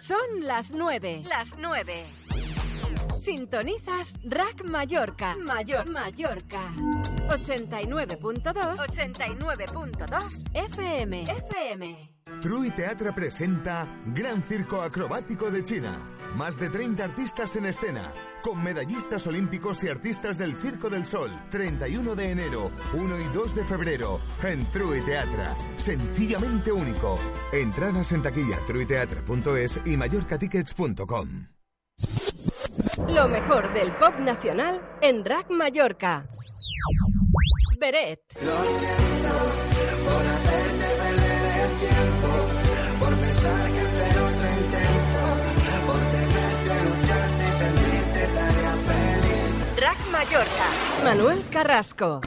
Son las nueve. Las nueve. Sintonizas Rack Mallorca. Mayor Mallorca. 89.2. 89.2 FM. FM. True Teatra presenta Gran Circo Acrobático de China. Más de 30 artistas en escena, con medallistas olímpicos y artistas del Circo del Sol. 31 de enero, 1 y 2 de febrero, en True Teatra. Sencillamente único. Entradas en taquilla truiteatra.es y mallorcatickets.com. Lo mejor del pop nacional en Rack Mallorca. Beret. Lo siento por hacerte tiempo, por pensar que hacer otro intento, por tenerte, lucharte y sentirte tarea feliz. Rack Mallorca. Manuel Carrasco.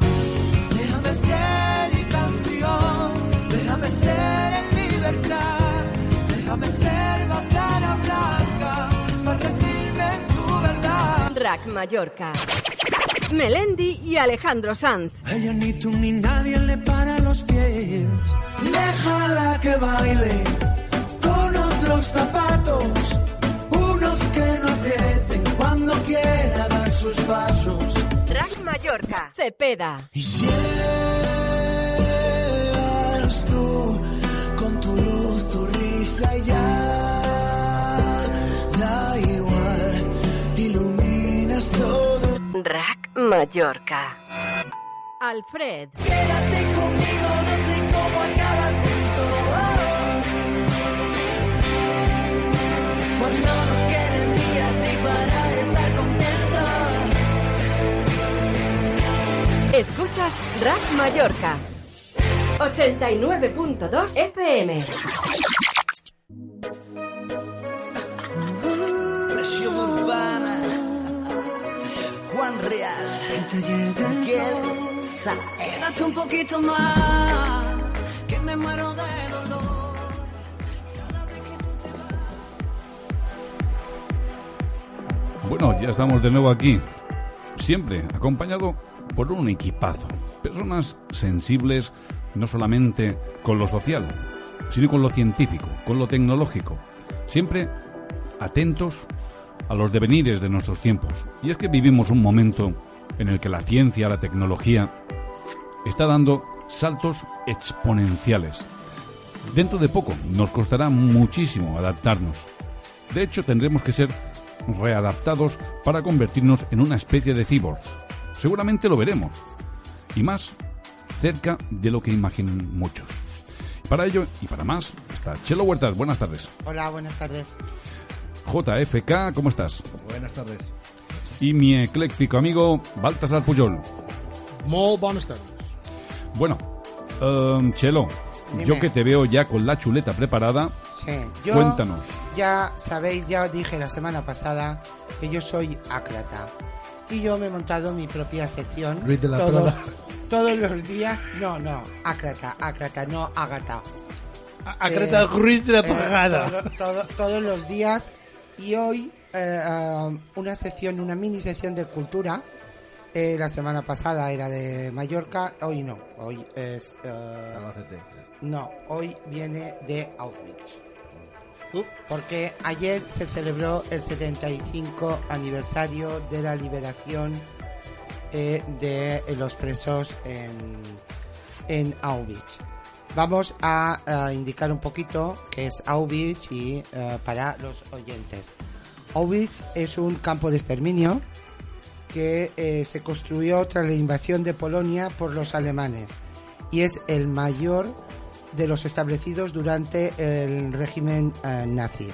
Déjame ser y canción, déjame ser en libertad, déjame ser bandera blanca, para rendirme en tu verdad. Rack Mallorca. Melendi y Alejandro Sanz. Ella ni tú ni nadie le para los pies. Déjala que baile con otros zapatos, unos que no aprieten cuando quiera dar sus pasos. Rack Mallorca. Cepeda. Y eres tú con tu luz, tu risa y ya da igual, iluminas todo. Rack Mallorca. Alfred. Quédate conmigo, no sé cómo acaba todo. Cuando no queden días ni para estar contento. Escuchas Rack Mallorca. 89.2 FM. Juan Real. El taller del Quédate un poquito más. Que me muero de dolor. Bueno, ya estamos de nuevo aquí. Siempre acompañado por un equipazo. Personas sensibles no solamente con lo social, sino con lo científico, con lo tecnológico. Siempre atentos a los devenires de nuestros tiempos. Y es que vivimos un momento en el que la ciencia, la tecnología, está dando saltos exponenciales. Dentro de poco nos costará muchísimo adaptarnos. De hecho, tendremos que ser readaptados para convertirnos en una especie de cyborgs. Seguramente lo veremos. Y más cerca de lo que imaginan muchos. Para ello y para más está Chelo Huertas. Buenas tardes. Hola, buenas tardes. JFK, ¿cómo estás? Buenas tardes. Y mi ecléctico amigo Baltasar Puyol. Muy buenas tardes. Bueno, em, Chelo, Dime. yo que te veo ya con la chuleta preparada, Sí, yo cuéntanos. ya sabéis, ya os dije la semana pasada que yo soy ácrata. Y yo me he montado mi propia sección. Ruiz de la todos, Prada. todos los días. No, no, ácrata, ácrata, no ágata. Acreta Eh, Ruiz de la eh, todo- todos los días. Y hoy eh, um, una sección, una mini sección de cultura. Eh, la semana pasada era de Mallorca, hoy no, hoy es... eh, no, hoy viene de Auschwitz. Uh. Porque ayer se celebró el 75 aniversario de la liberación eh, de los presos en, en Auschwitz. Vamos a, a indicar un poquito qué es Auschwitz eh, para los oyentes. Auschwitz es un campo de exterminio que eh, se construyó tras la invasión de Polonia por los alemanes y es el mayor de los establecidos durante el régimen eh, nazi.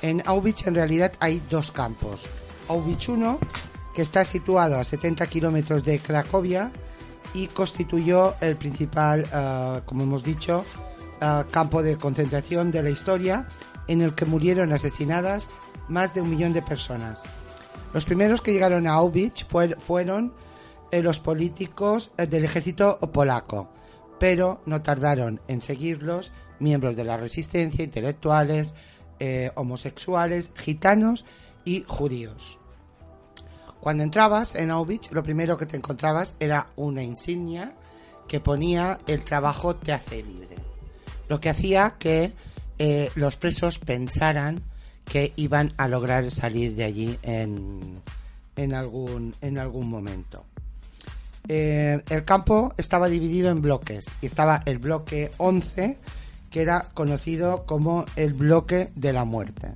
En Auschwitz en realidad hay dos campos. Auschwitz 1, que está situado a 70 kilómetros de Cracovia, y constituyó el principal, eh, como hemos dicho, eh, campo de concentración de la historia en el que murieron asesinadas más de un millón de personas. Los primeros que llegaron a Auschwitz fue- fueron eh, los políticos del ejército polaco, pero no tardaron en seguirlos miembros de la resistencia, intelectuales, homosexuales, gitanos y judíos. Cuando entrabas en Auschwitz, lo primero que te encontrabas era una insignia que ponía el trabajo te hace libre. Lo que hacía que eh, los presos pensaran que iban a lograr salir de allí en, en, algún, en algún momento. Eh, el campo estaba dividido en bloques y estaba el bloque 11 que era conocido como el bloque de la muerte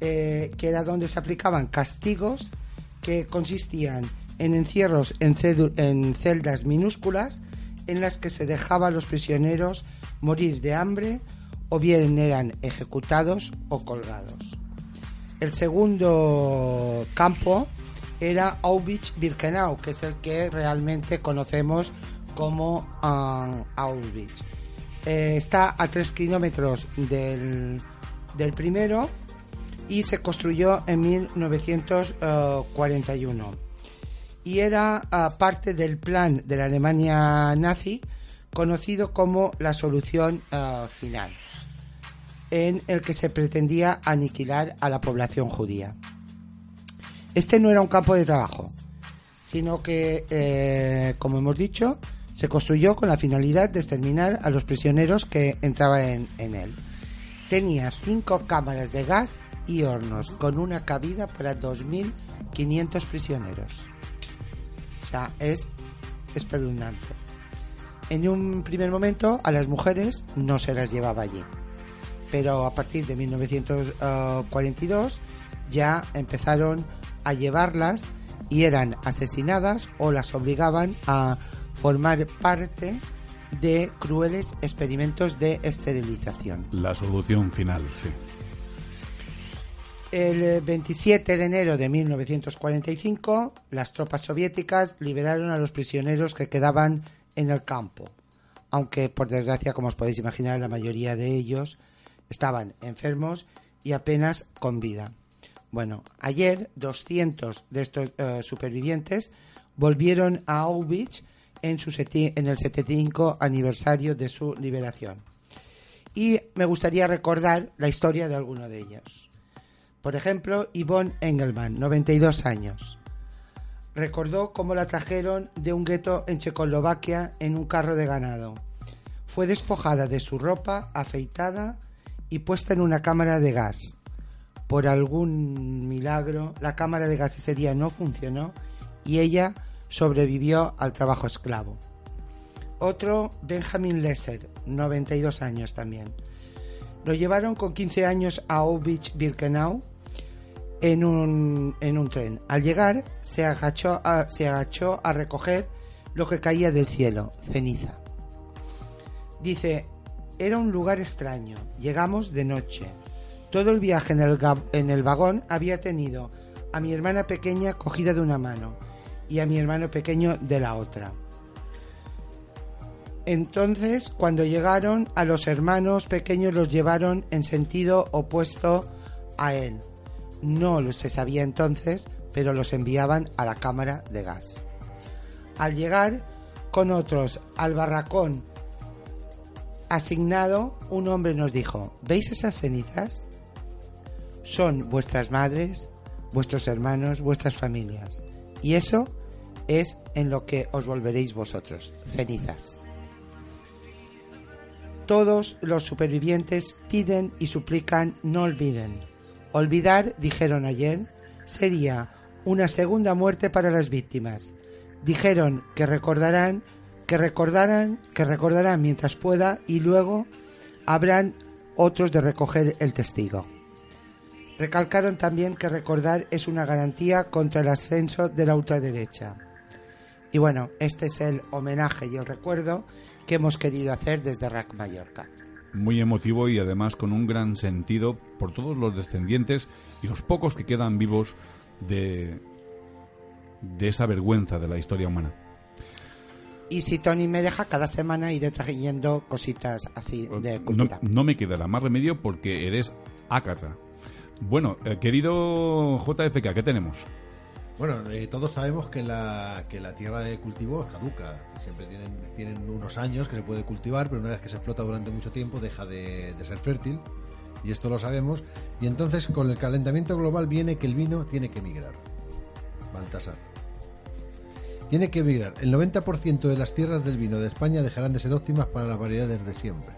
eh, que era donde se aplicaban castigos que consistían en encierros en, celdas minúsculas en las que se dejaba a los prisioneros morir de hambre o bien eran ejecutados o colgados. El segundo campo era Auschwitz-Birkenau, que es el que realmente conocemos como ah, Auschwitz. Eh, está a 3 kilómetros del, del primero y se construyó en 1941. Y era ah, parte del plan de la Alemania nazi conocido como la solución ah, final, en el que se pretendía aniquilar a la población judía. Este no era un campo de trabajo, sino que, eh, como hemos dicho, se construyó con la finalidad de exterminar a los prisioneros que entraban en, en él. Tenía cinco cámaras de gas y hornos, con una cabida para 2.500 prisioneros. O sea, es espeluznante. En un primer momento a las mujeres no se las llevaba allí, pero a partir de 1942 ya empezaron a llevarlas y eran asesinadas o las obligaban a formar parte de crueles experimentos de esterilización. La solución final, sí. El eh, 27 de enero de 1945, las tropas soviéticas liberaron a los prisioneros que quedaban en el campo, aunque por desgracia, como os podéis imaginar, la mayoría de ellos estaban enfermos y apenas con vida. Bueno, ayer 200 de estos eh, supervivientes volvieron a Auschwitz en, su en el 75 aniversario de su liberación. Y me gustaría recordar la historia de alguno de ellos. Por ejemplo, Yvonne Engelmann, 92 años. Recordó cómo la trajeron de un gueto en Checoslovaquia en un carro de ganado. Fue despojada de su ropa, afeitada y puesta en una cámara de gas. Por algún milagro, la cámara de gas ese día no funcionó y ella sobrevivió al trabajo esclavo. Otro, Benjamin Lesser, 92 años también. Lo llevaron con 15 años a Auschwitz-Birkenau en un, en un tren. Al llegar, se agachó, a, se agachó a recoger lo que caía del cielo, ceniza. Dice, era un lugar extraño. Llegamos de noche. Todo el viaje en el, en el vagón había tenido a mi hermana pequeña cogida de una mano y a mi hermano pequeño de la otra. Entonces, cuando llegaron a los hermanos pequeños los llevaron en sentido opuesto a él. No se sabía entonces, pero los enviaban a la cámara de gas. Al llegar con otros al barracón asignado, un hombre nos dijo, ¿veis esas cenizas? Son vuestras madres, vuestros hermanos, vuestras familias. Y eso es en lo que os volveréis vosotros, cenizas. Todos los supervivientes piden y suplican no olviden. Olvidar, dijeron ayer, sería una segunda muerte para las víctimas. Dijeron que recordarán, que recordarán, que recordarán mientras pueda y luego habrán otros de recoger el testigo. Recalcaron también que recordar es una garantía contra el ascenso de la ultraderecha. Y bueno, este es el homenaje y el recuerdo que hemos querido hacer desde RAC Mallorca. Muy emotivo y además con un gran sentido por todos los descendientes y los pocos que quedan vivos de, de esa vergüenza de la historia humana. Y si Tony me deja, cada semana iré trayendo cositas así de No, cultura. no me quedará más remedio porque eres ácata. Bueno, eh, querido JFK, ¿qué tenemos? Bueno, eh, todos sabemos que la, que la tierra de cultivo es caduca. Siempre tienen, tienen unos años que se puede cultivar, pero una vez que se explota durante mucho tiempo deja de, de ser fértil. Y esto lo sabemos. Y entonces con el calentamiento global viene que el vino tiene que migrar. Baltasar. Tiene que migrar. El 90% de las tierras del vino de España dejarán de ser óptimas para las variedades de siempre.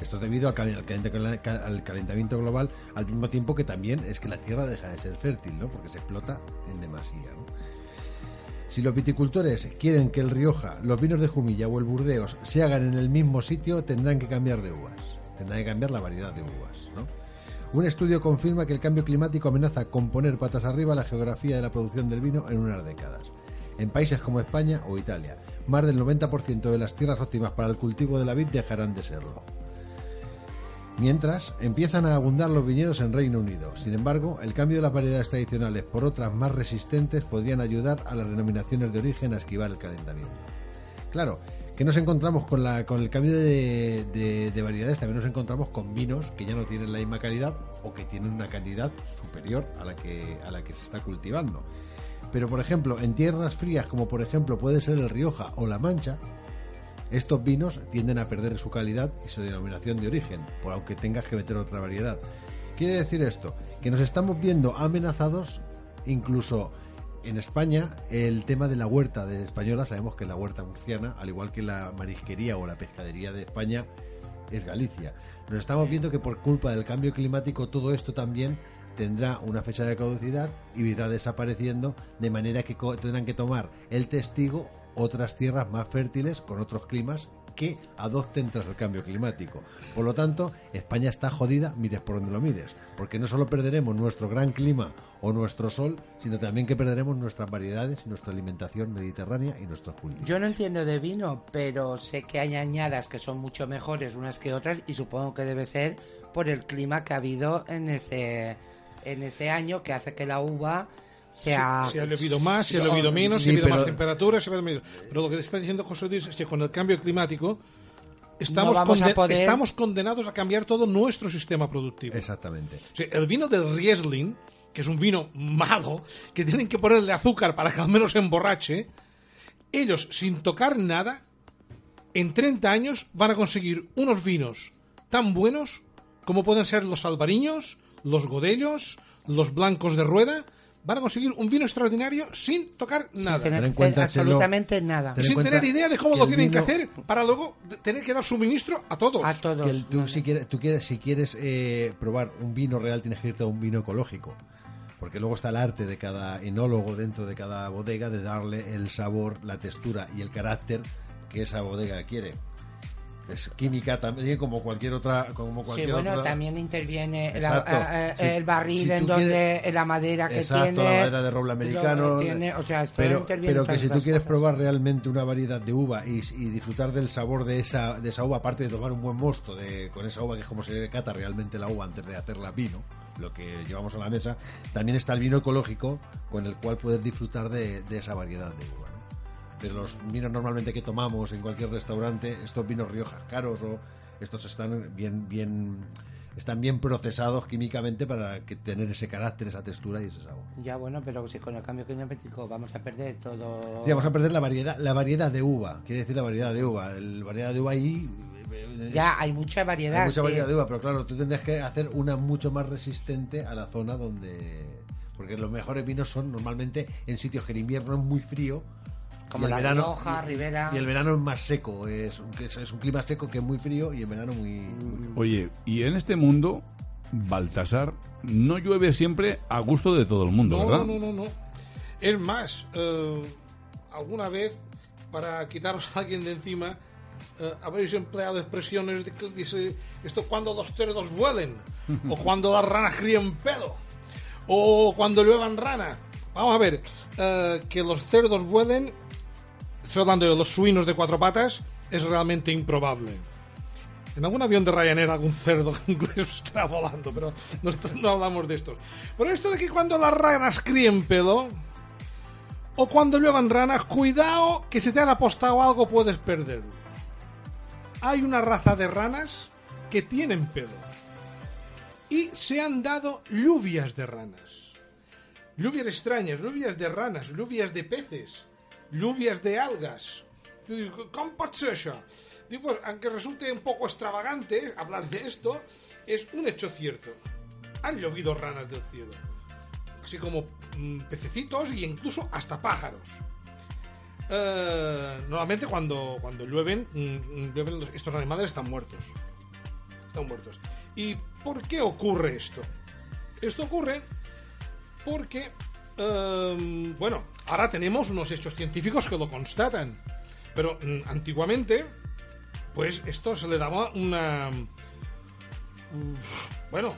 Esto es debido al, cal- al calent- al calentamiento global, al mismo tiempo que también es que la tierra deja de ser fértil, ¿no? Porque se explota en demasía. Si los viticultores quieren que el Rioja, los vinos de Jumilla o el Burdeos se hagan en el mismo sitio, tendrán que cambiar de uvas. Tendrán que cambiar la variedad de uvas. Un estudio confirma que el cambio climático amenaza con poner patas arriba la geografía de la producción del vino en unas décadas. En países como España o Italia, más del 90% de las tierras óptimas para el cultivo de la vid dejarán de serlo. Mientras, empiezan a abundar los viñedos en Reino Unido. Sin embargo, el cambio de las variedades tradicionales por otras más resistentes podrían ayudar a las denominaciones de origen a esquivar el calentamiento. Claro, que nos encontramos con, la, con el cambio de, de- de variedades, también nos encontramos con vinos que ya no tienen la misma calidad o que tienen una calidad superior a la que, a la que se está cultivando. Pero, por ejemplo, en tierras frías, como por ejemplo puede ser el Rioja o la Mancha, estos vinos tienden a perder su calidad y su denominación de origen, por aunque tengas que meter otra variedad. Quiere decir esto, que nos estamos viendo amenazados, incluso en España, el tema de la huerta de española, sabemos que la huerta murciana, al igual que la marisquería o la pescadería de España, es Galicia. Nos estamos viendo que por culpa del cambio climático todo esto también tendrá una fecha de caducidad y irá desapareciendo, de manera que tendrán que tomar el testigo otras tierras más fértiles con otros climas que adopten tras el cambio climático. Por lo tanto, España está jodida, mires por donde lo mires, porque no solo perderemos nuestro gran clima o nuestro sol, sino también que perderemos nuestras variedades, nuestra alimentación mediterránea y nuestros cultivos. Yo no entiendo de vino, pero sé que hay añadas que son mucho mejores unas que otras y supongo que debe ser por el clima que ha habido en ese en ese año que hace que la uva sea Si, si ha llovido más, si ha llovido menos, si Sí, ha habido pero- más temperatura, si ha habido menos. Pero lo que está diciendo José Luis es que con el cambio climático estamos, vamos a conden- poder- estamos condenados a cambiar todo nuestro sistema productivo. Exactamente. O sea, el vino del Riesling, que es un vino malo, que tienen que ponerle azúcar para que al menos se emborrache, ellos, sin tocar nada, en 30 años van a conseguir unos vinos tan buenos como pueden ser los albariños, los godellos, los blancos de rueda. Van a conseguir un vino extraordinario sin tocar nada. tener Ten en cuenta, absolutamente nada. ten sin tener idea de cómo lo tienen que hacer para luego tener que dar suministro a todos. A todos. que el- tú, Vale. si quieres, tú quieres, si quieres eh, probar un vino real, tienes que irte a un vino ecológico. Porque luego está el arte de cada enólogo dentro de cada bodega de darle el sabor, la textura y el carácter que esa bodega quiere. Es química también como cualquier otra. Como Sí, cualquier bueno, otra- también interviene Exacto. el barril si en donde quieres- la madera que Exacto, tiene. la madera de roble americano. tiene, o sea, pero, pero que si tú quieres cosas. probar realmente una variedad de uva y, y disfrutar del sabor de esa, de esa uva, aparte de tomar un buen mosto de, con esa uva, que es como se cata realmente la uva antes de hacerla vino, lo que llevamos a la mesa, también está el vino ecológico con el cual puedes disfrutar de, de esa variedad de uva. De los vinos normalmente que tomamos en cualquier restaurante, estos vinos riojas caros o estos están bien, bien, están bien procesados químicamente para que tener ese carácter, esa textura y ese sabor. Ya bueno, pero si con el cambio climático vamos a perder todo. Sí, vamos a perder la variedad, la variedad de uva. Quiere decir la variedad de uva. El variedad de uva ahí. eh, Ya hay mucha variedad. hay mucha sí. variedad de uva, pero claro, tú tendrías que hacer una mucho más resistente a la zona donde. Porque los mejores vinos son normalmente en sitios que el invierno es muy frío. Como el la verano, Rioja. Y el verano es más seco. Es un, es- un clima seco que es muy frío y en verano muy. muy- Oye, y en este mundo, Baltasar, no llueve siempre a gusto de todo el mundo, No, ¿verdad? no, no, no. Es más, eh, alguna vez, para quitaros a alguien de encima, eh, habréis empleado expresiones de que dice esto cuando los cerdos vuelen, o cuando las ranas crían pelo, o cuando lluevan rana. Vamos a ver, eh, que los cerdos vuelen, estoy hablando de los suinos de cuatro patas, es realmente improbable. En algún avión de Ryanair algún cerdo inglés estará volando, pero no, hablamos de estos. Pero esto de que cuando las ranas críen pelo, o cuando lluevan ranas, cuidado que si te has apostado algo puedes perderlo. Hay una raza de ranas que tienen pelo. Y se han dado lluvias de ranas. Lluvias extrañas, lluvias de ranas, lluvias de peces, lluvias de algas. ¿Cómo puede ser eso? Digo, pues, aunque resulte un poco extravagante hablar de esto, es un hecho cierto. Han llovido ranas del cielo. Así como mm, pececitos e incluso hasta pájaros. Eh, normalmente cuando, cuando llueven, mm, los- estos animales están muertos. Están muertos. ¿Y por qué ocurre esto? Esto ocurre porque, eh, bueno, ahora tenemos unos hechos científicos que lo constatan. Pero mm, antiguamente, pues esto se le daba una... Bueno,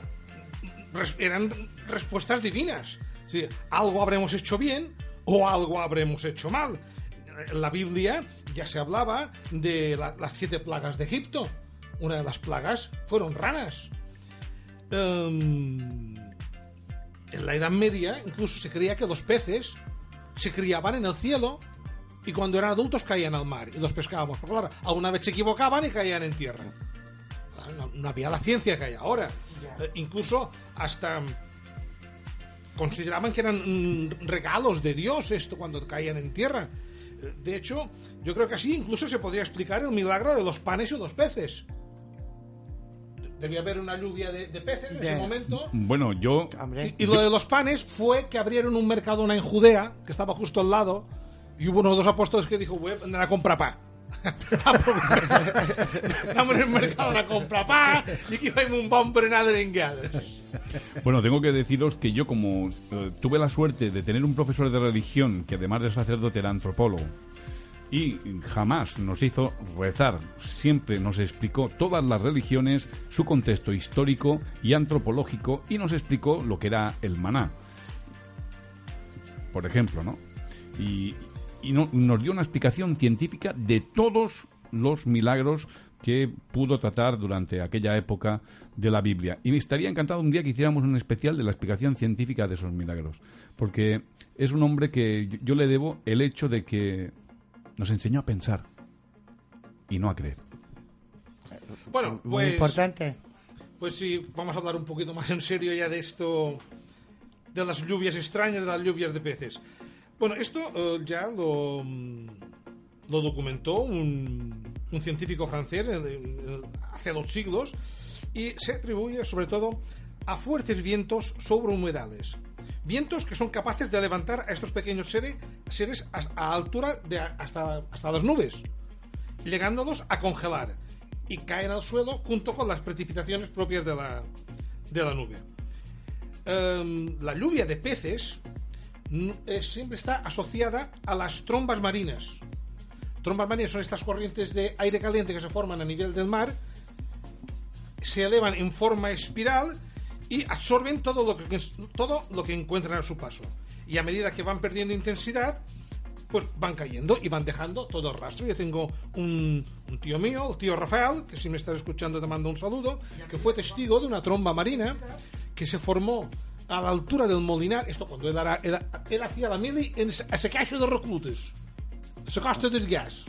eran respuestas divinas. Sí, algo habremos hecho bien o algo habremos hecho mal. En la Biblia ya se hablaba de la- las siete plagas de Egipto. Una de las plagas fueron ranas. Em, en la Edad Media incluso se creía que los peces se criaban en el cielo y cuando eran adultos caían al mar y los pescábamos. Porque claro, alguna vez se equivocaban y caían en tierra. Claro, No, no había la ciencia que hay ahora. Eh, incluso hasta mm, consideraban que eran mm, regalos de Dios esto cuando caían en tierra. Eh, De hecho, yo creo que así incluso se podría explicar el milagro de los panes y los peces. Debía haber una lluvia de, de peces en ese momento. Bueno, yo Y, y lo de los panes fue que abrieron un mercadona en Judea, que estaba justo al lado, y hubo uno de los apóstoles que dijo, voy a andar a comprar pa. Anamos en el mercado a comprar pa, y aquí va un bon. Bueno, tengo que deciros que yo como eh, tuve la suerte de tener un profesor de religión que además de sacerdote era antropólogo y jamás nos hizo rezar, siempre nos explicó todas las religiones, su contexto histórico y antropológico y nos explicó lo que era el maná. Por ejemplo, ¿no? Y, y no- nos dio una explicación científica de todos los milagros que pudo tratar durante aquella época de la Biblia. Y me estaría encantado un día que hiciéramos un especial de la explicación científica de esos milagros. Porque es un hombre que yo le debo el hecho de que nos enseñó a pensar y no a creer. Bueno, muy pues, importante. pues sí, vamos a hablar un poquito más en serio ya de esto, de las lluvias extrañas, de las lluvias de peces. Bueno, esto eh, ya lo, mm, lo documentó un, un científico francés en- en- hace dos siglos y se atribuye sobre todo a fuertes vientos sobre humedales. Vientos que son capaces de levantar a estos pequeños seres, a, altura de hasta, hasta las nubes, llegándolos a congelar y caen al suelo junto con las precipitaciones propias de la, de la nube. Em, la lluvia de peces mm, eh, siempre está asociada a las trombas marinas. Trombas marinas son estas corrientes de aire caliente que se forman a nivel del mar, se elevan en forma espiral y absorben todo lo que, todo lo que encuentran a su paso. Y a medida que van perdiendo intensidad, pues van cayendo y van dejando todo el rastro. Yo tengo un, un tío mío, el tío Rafael, que si me estás escuchando te mando un saludo, que fue testigo de una tromba marina que se formó a la altura del Molinar, esto cuando él, era, él, él hacía la mili en ese- cacho de reclutes, ese coste del gas.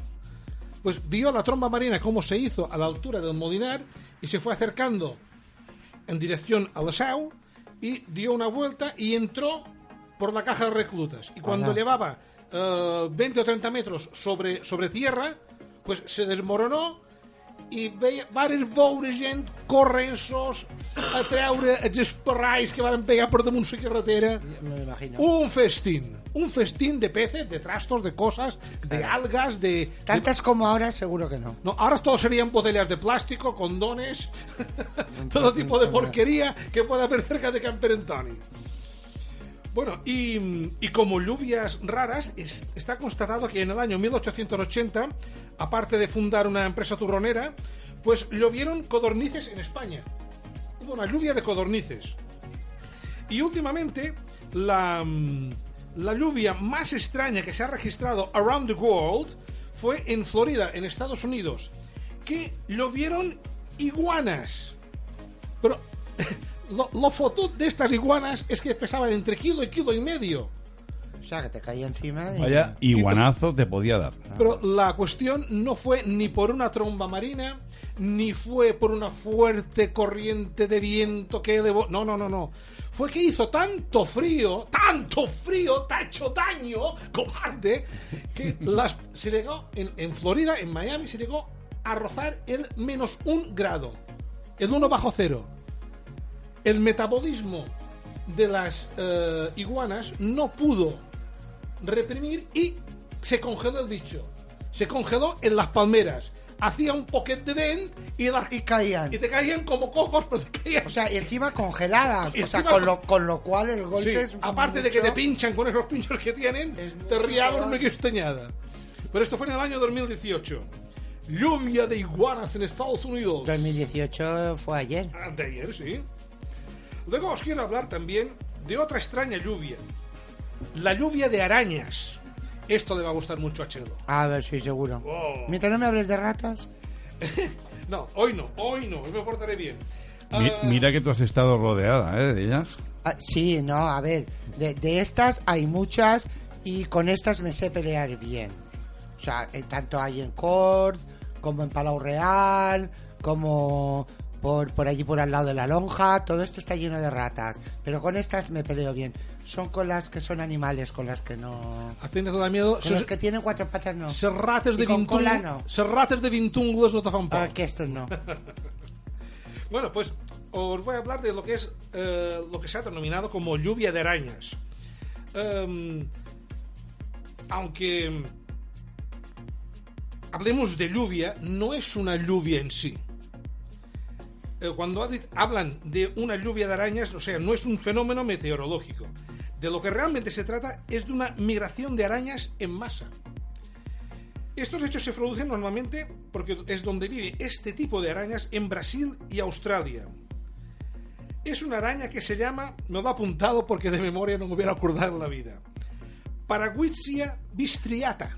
Pues vio la tromba marina cómo se hizo a la altura del Molinar y se fue acercando en dirección a la Sau y dio una vuelta y entró por la caja de reclutas. Y cuando Ala. llevaba eh, 20 o 30 metros sobre, sobre tierra, pues se desmoronó i veia varis veure gent corrensos a treure els esparrais que van pegar per damunt la carretera un festín un festín de peces, de trastos, de cosas, de algas, de... de- Tantas como ahora, seguro que no. no, ahora todo serían botellas de plástico, condones, todo tipo de porquería que pueda haber cerca de Camperentoni. Bueno, y, y como lluvias raras, es- está constatado que en el año 1880, aparte de fundar una empresa turronera, pues llovieron codornices en España. Hubo una lluvia de codornices. Y últimamente, la, mm, la lluvia más extraña que se ha registrado around the world fue en Florida, en Estados Unidos, que llovieron iguanas. Pero lo, lo de estas iguanas es que pesaban entre kilo y kilo y medio. O sea, que te caía encima y... Vaya iguanazo te podía dar. Pero la cuestión no fue ni por una tromba marina, ni fue por una fuerte corriente de viento que... devo- No, no, no, no. Fue que hizo tanto frío, tanto frío, te ha hecho daño, cobarde, que las, se llegó en, en Florida, en Miami, se llegó a rozar el menos un grado. El uno bajo cero. El metabolismo de las eh, iguanas no pudo reprimir y se congeló el bicho. Se congeló en las palmeras. Hacía un poquet de vent y, la- Y caían. y te caían como cocos, pero te caían. O sea, y encima congeladas. Y o sea, encima con con- lo, con lo cual el Sí, golpe es aparte de que te pinchan con esos pinchos que tienen, te peor. una cristañada. Pero esto fue en el año 2018. Lluvia de iguanas en Estados Unidos. 2018 fue ayer. Anteayer, sí. Luego os quiero hablar también de otra extraña lluvia. La lluvia de arañas. Esto le va a gustar mucho a Chelo. A ver, sí, seguro. Oh. Mientras no me hables de ratas. No, hoy no, hoy no, hoy me portaré bien. Mi- Ah, mira que tú has estado rodeada ¿eh? de ellas. Ah, sí, no, a ver. De, de estas hay muchas y con estas me sé pelear bien. O sea, eh, tanto hay en Cort, como en Palau Real, como por, por allí por al lado de la lonja. Todo esto está lleno de ratas. Pero con estas me peleo bien. Son con las que son animales, con las que no... ¿Has tenido toda miedo? Con las que tienen cuatro patas no. Serrates de Y con cola no. Serrates de vintungles no te fan por. Ah, que estos no. Bueno, pues os voy a hablar de lo que es eh, lo que se ha denominado como lluvia de arañas. Em, aunque hablemos de lluvia, no es una lluvia en sí. Eh, cuando ha- hablan de una lluvia de arañas, o sea, no es un fenómeno meteorológico. De lo que realmente se trata es de una migración de arañas en masa. Estos hechos se producen normalmente porque es donde vive este tipo de arañas en Brasil y Australia. Es una araña que se llama, me lo he apuntado porque de memoria no me hubiera acordado en la vida, Paraguizia bistriata,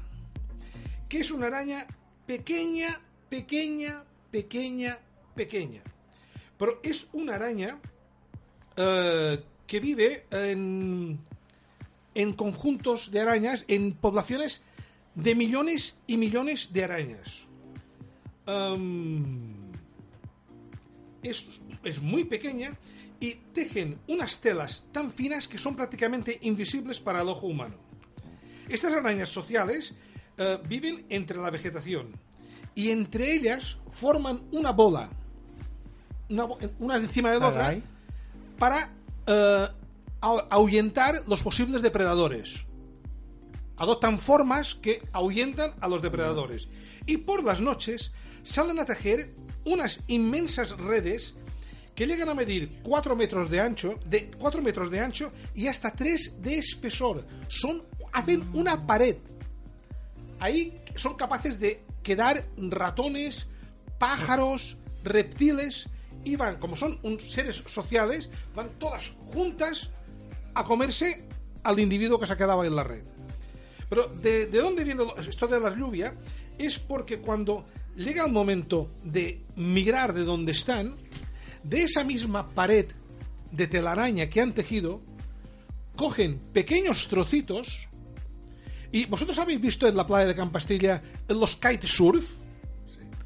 que es una araña pequeña, pequeña, pequeña, pequeña. Pero es una araña eh, que vive en, en conjuntos de arañas, en poblaciones de millones y millones de arañas. Es, es muy pequeña y tejen unas telas tan finas que son prácticamente invisibles para el ojo humano. Estas arañas sociales eh, viven entre la vegetación y entre ellas forman una bola, una, una encima de la otra, para eh, ahu- ahuyentar los posibles depredadores. Adoptan formas que ahuyentan a los depredadores. Y por las noches salen a tejer unas inmensas redes que llegan a medir 4 metros de ancho, de 4 metros de ancho y hasta 3 de espesor. Son, hacen una pared. Ahí son capaces de quedar ratones, pájaros, reptiles y van, como son un- seres sociales, van todas juntas a comerse al individuo que se ahí en la red. Pero ¿de, de dónde viene esto de la lluvia? Es porque cuando llega el momento de migrar de donde están, de esa misma pared de telaraña que han tejido, cogen pequeños trocitos y vosotros habéis visto en la playa de Campastilla los kitesurf,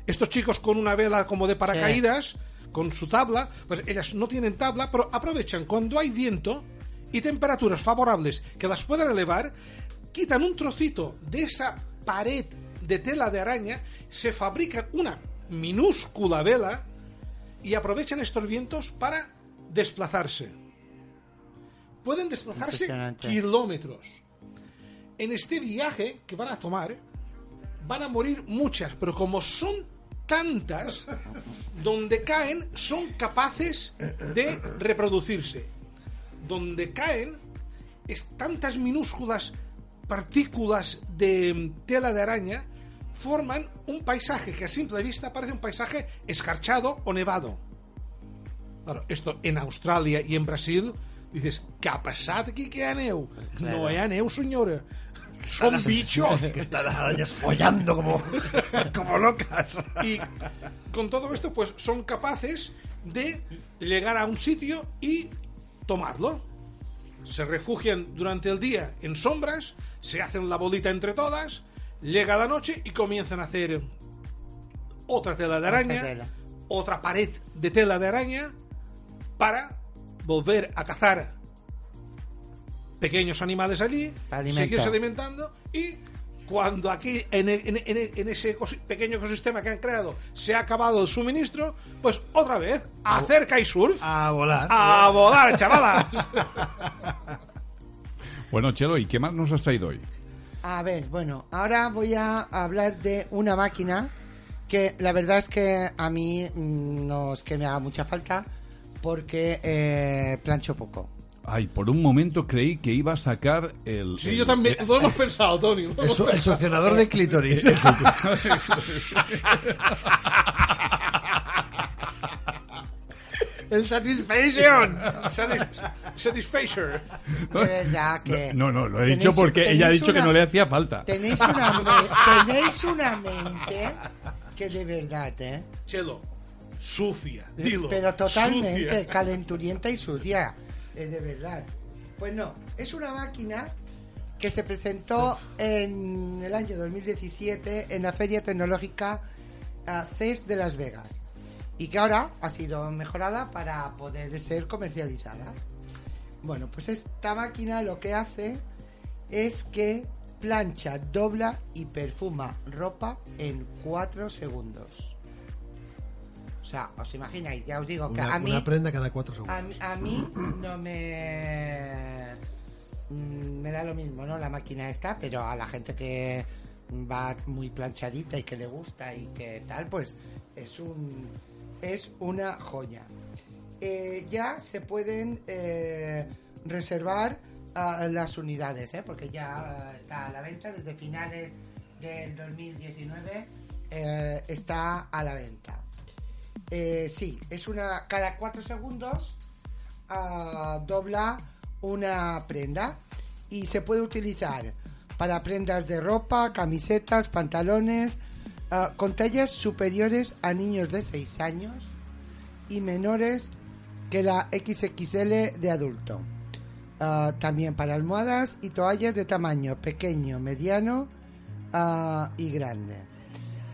estos chicos con una vela como de paracaídas, con su tabla, pues ellas no tienen tabla, pero aprovechan cuando hay viento y temperaturas favorables que las puedan elevar, quitan un trocito de esa pared de tela de araña, se fabrican una minúscula vela y aprovechan estos vientos para desplazarse. Pueden desplazarse kilómetros. En este viaje que van a tomar, van a morir muchas, pero como son tantas, donde caen son capaces de reproducirse. Donde caen es tantas minúsculas partículas de tela de araña forman un paisaje que a simple vista parece un paisaje escarchado o nevado. Claro, esto en Australia y en Brasil dices, ¿qué ha pasado aquí que ha neu? No hi ha neu, senyora. Son bichos. Que están las arañas follando como, como locas. Y con todo esto, pues son capaces de llegar a un sitio y tomarlo. se refugian durante el día en sombras, se hacen la bolita entre todas, llega la noche y comienzan a hacer otra tela de araña, tela. otra pared de tela de araña para volver a cazar pequeños animales allí, Alimenta. seguirse alimentando y cuando aquí en, en en en ese pequeño ecosistema que han creado se ha acabado el suministro, pues otra vez a hacer kitesurf, A volar. a volar, chavalas. Bueno, Chelo, ¿y qué más nos has traído hoy? A ver, bueno, ahora voy a hablar de una máquina que la verdad es que a mí mm, no es que me haga mucha falta porque eh, plancho poco. Ay, por un momento creí que iba a sacar el... Sí, el- yo también, eh, lo hemos pensado, Tony. El, el pensado. succionador de clítoris. El Satisfaction. Satis- Satisfacer. De verdad que... No, no, lo he dicho porque ella ha dicho que no le hacía falta. Tenéis una, me- tenéis una mente que de verdad, ¿eh? Chelo, sucia, dilo. Pero totalmente sucia. calenturienta y sucia, eh, de verdad. Pues no, es una máquina que se presentó en el año 2017 en la Feria Tecnológica ah, CES de Las Vegas y que ahora ha sido mejorada para poder ser comercializada. Bueno, pues esta máquina lo que hace es que plancha, dobla y perfuma ropa en 4 segundos. O sea, os imagináis, ya os digo que Una, a mí una prenda cada cuatro segundos. a, mí- a mí no me mm, me da lo mismo, ¿no? La máquina está, pero a la gente que va muy planchadita y que le gusta y que tal, pues es un es una joya. Eh, ya se pueden eh, reservar ah, las unidades, ¿eh? porque ya está a la venta desde finales del 2019 eh, está a la venta. Eh, sí, es una. Cada cuatro segundos ah, dobla una prenda y se puede utilizar para prendas de ropa, camisetas, pantalones, ah, con tallas superiores a niños de 6 años y menores que la XXL de adulto. Ah, también para almohadas y toallas de tamaño pequeño, mediano y grande.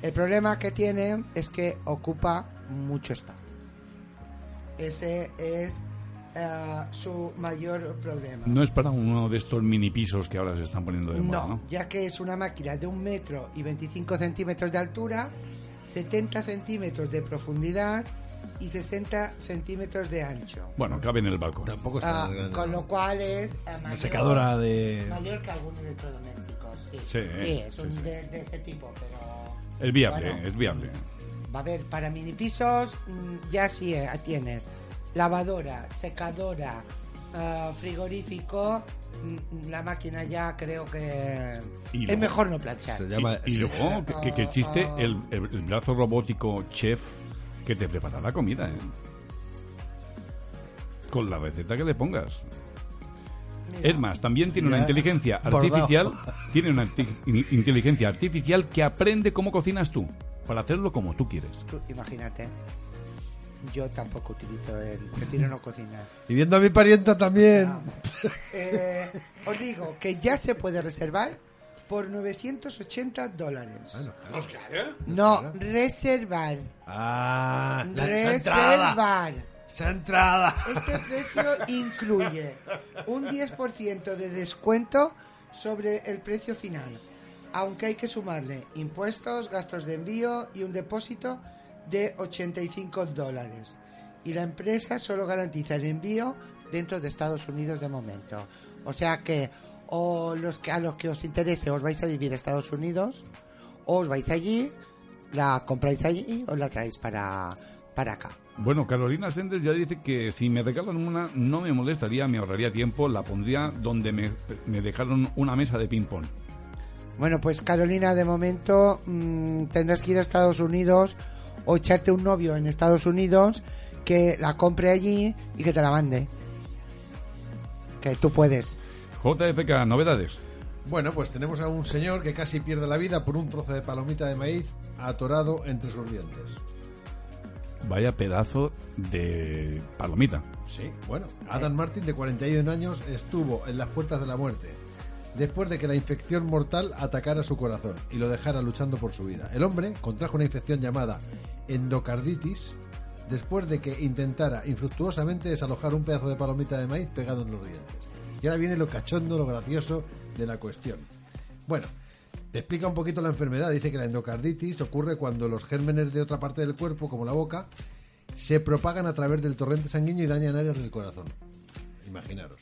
El problema que tiene es que ocupa mucho espacio. Ese es eh, su mayor problema. No es para uno de estos mini pisos que ahora se están poniendo de moda, No, ¿no? ya que es una máquina de un metro y 25 centímetros de altura, 70 centímetros de profundidad y 60 centímetros de ancho. Bueno, cabe en el balcón. Tampoco está Ah, grande. con lo cual es eh, mayor, secadora de... mayor que algunos electrodomésticos. Sí, Sí, es sí, un sí. De, de ese tipo, pero... Es viable, Bueno. es viable. Va a haber para mini pisos, mm, ya sí eh, tienes lavadora, secadora, ah, frigorífico. mm, La máquina ya creo que Y es luego- mejor no planchar. Se llama... y, y sí. luego que, que- que existe Ah. el, el- el brazo robótico chef que te prepara la comida, ¿eh? Con la receta que le pongas. Mira, Es más, también tiene una inteligencia bordado. artificial, tiene una inteligencia artificial que aprende cómo cocinas tú, para hacerlo como tú quieres. tú imagínate. Yo tampoco utilizo el. Prefiero no cocinar. Y viendo a mi parienta también. Eh, os digo que ya se puede reservar por 980 dólares. Hostia, ¿eh? No, reservar. Ah, la. Reservar. Esa entrada. Este precio incluye un 10% de descuento sobre el precio final, aunque hay que sumarle impuestos, gastos de envío y un depósito de 85 dólares. Y la empresa solo garantiza el envío dentro de Estados Unidos de momento. O sea que o los que a los que os interese os vais a vivir a Estados Unidos, o os vais allí, la compráis allí o la traéis para, para acá. Bueno, Carolina Senders ya dice que si me regalan una no me molestaría, me ahorraría tiempo, la pondría donde me, me dejaron una mesa de ping-pong. Bueno, pues Carolina, de momento mm, tendrás que ir a Estados Unidos o echarte un novio en Estados Unidos que la compre allí y que te la mande. Que tú puedes. JFK, novedades. Bueno, pues tenemos a un señor que casi pierde la vida por un trozo de palomita de maíz atorado entre sus dientes. Vaya pedazo de palomita. Sí, bueno, Adam Martin, de 41 años, estuvo en las puertas de la muerte después de que la infección mortal atacara su corazón y lo dejara luchando por su vida. El hombre contrajo una infección llamada endocarditis después de que intentara infructuosamente desalojar un pedazo de palomita de maíz pegado en los dientes. Y ahora viene lo cachondo, lo gracioso de la cuestión. Bueno, te explica un poquito la enfermedad. Dice que la endocarditis ocurre cuando los gérmenes de otra parte del cuerpo, como la boca, se propagan a través del torrente sanguíneo y dañan áreas del corazón. Imaginaros.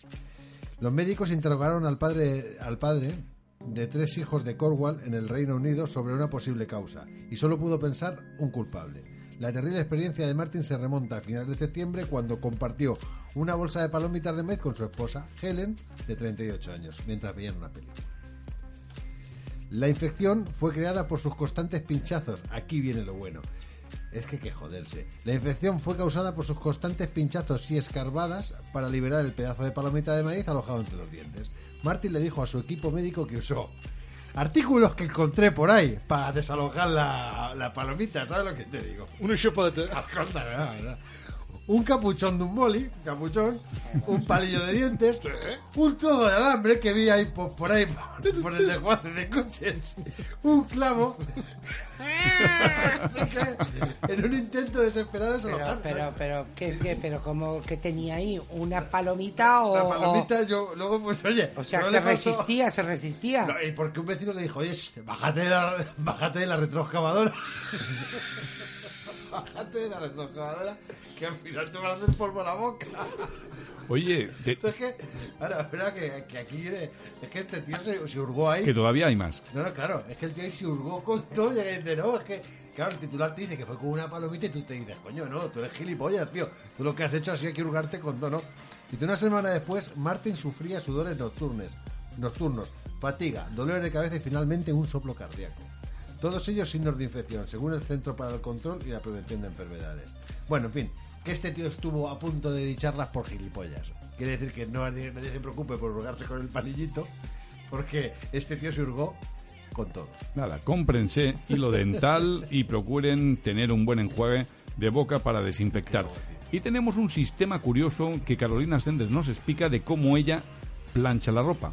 Los médicos interrogaron al padre, al padre de tres hijos de Cornwall en el Reino Unido sobre una posible causa y solo pudo pensar un culpable. La terrible experiencia de Martin se remonta a finales de septiembre cuando compartió una bolsa de palomitas de maíz con su esposa, Helen, de 38 años, mientras veían una película. La infección fue creada por sus constantes pinchazos. Aquí viene lo bueno. Es que que joderse. La infección fue causada por sus constantes pinchazos y escarbadas para liberar el pedazo de palomita de maíz alojado entre los dientes. Martin le dijo a su equipo médico que usó artículos que encontré por ahí para desalojar la, la palomita, ¿sabes lo que te digo? Un ¿verdad? ¿verdad? Un capuchón de un boli, un capuchón, un palillo de dientes, un trozo de alambre que vi ahí por, por ahí, por, por el desguace de coches, un clavo. Así que, en un intento desesperado de Pero, desalojar pero, pero, ¿qué, qué, pero como que tenía ahí? ¿Una palomita o...? la palomita, yo luego, pues, oye, o, sea, no se pasó- resistía, se resistía. No, y porque un vecino le dijo, oye, bájate de la, bájate de la retroexcavadora. Bájate de la retroexcavadora, que al final te va a hacer polvo la boca. Oye, te- Es que, ahora, espera, que, que aquí viene, es que este tío se, se hurgó ahí. que todavía hay más. No, no, claro, es que el tío ahí se hurgó con todo y dice, no, es que, claro, el titular te dice que fue con una palomita y tú te dices, coño, no, tú eres gilipollas, tío. Tú lo que has hecho ha sido que hurgarte con todo, ¿no? Y una semana después, Martin sufría sudores nocturnos, nocturnos, fatiga, dolores de cabeza y finalmente un soplo cardíaco. Todos ellos signos de infección, según el Centro para el Control y la Prevención de Enfermedades. Bueno, en fin, que este tío estuvo a punto de dicharlas por gilipollas. Quiere decir que no nadie, se preocupe por hurgarse con el palillito, porque este tío se hurgó con todo. Nada, cómprense hilo dental y procuren tener un buen enjuague de boca para desinfectar. Y tenemos un sistema curioso que Carolina Sendes nos explica de cómo ella plancha la ropa.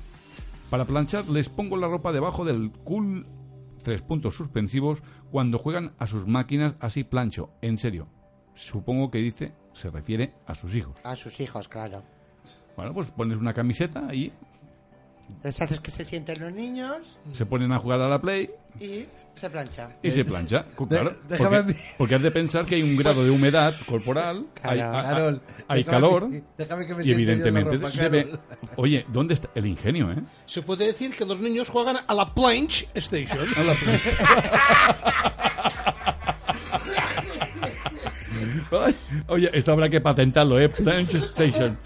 Para planchar les pongo la ropa debajo del cool tres puntos suspensivos cuando juegan a sus máquinas así plancho. En serio. Supongo que dice, se refiere a sus hijos. A sus hijos, claro. Bueno, pues pones una camiseta y Les haces que se sienten los niños se ponen a jugar a la play y se plancha. Y se plancha, De- claro. déjame porque, porque has de pensar que hay un grado de humedad corporal, hay, a- a- Carol, hay déjame- calor, déjame que me y la evidentemente ropa, se ve... Oye, ¿dónde está el ingenio, eh? Se puede decir que los niños juegan a la Planche Station. Ay, Oye, esto habrá que patentarlo, ¿eh? Planche Station.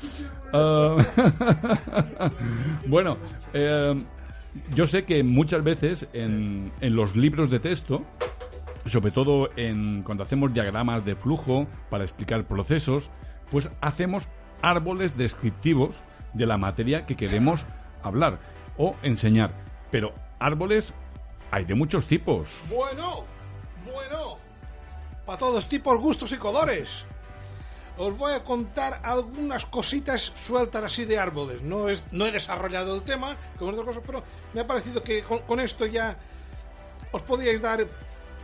Ah, bueno, eh, yo sé que muchas veces en, en los libros de texto, sobre todo en, cuando hacemos diagramas de flujo para explicar procesos, pues hacemos árboles descriptivos de la materia que queremos hablar o enseñar. Pero árboles hay de muchos tipos. Bueno, bueno. Para todos tipos, gustos y colores. Os voy a contar algunas cositas sueltas así de árboles. No, es, no he desarrollado el tema, como otras cosas, pero me ha parecido que con, con esto ya os podíais dar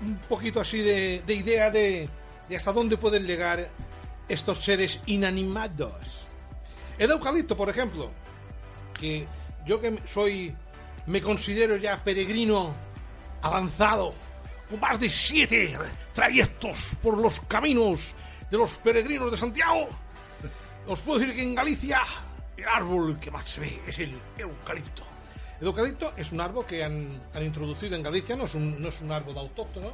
un poquito así de, de idea de, de hasta dónde pueden llegar estos seres inanimados. El eucalipto, por ejemplo, que yo que soy, me considero ya peregrino avanzado, con más de siete trayectos por los caminos de los peregrinos de Santiago, os puedo decir que en Galicia el árbol que más se ve es el eucalipto. El eucalipto es un árbol que han, han introducido en Galicia, no es, un, no es un árbol autóctono,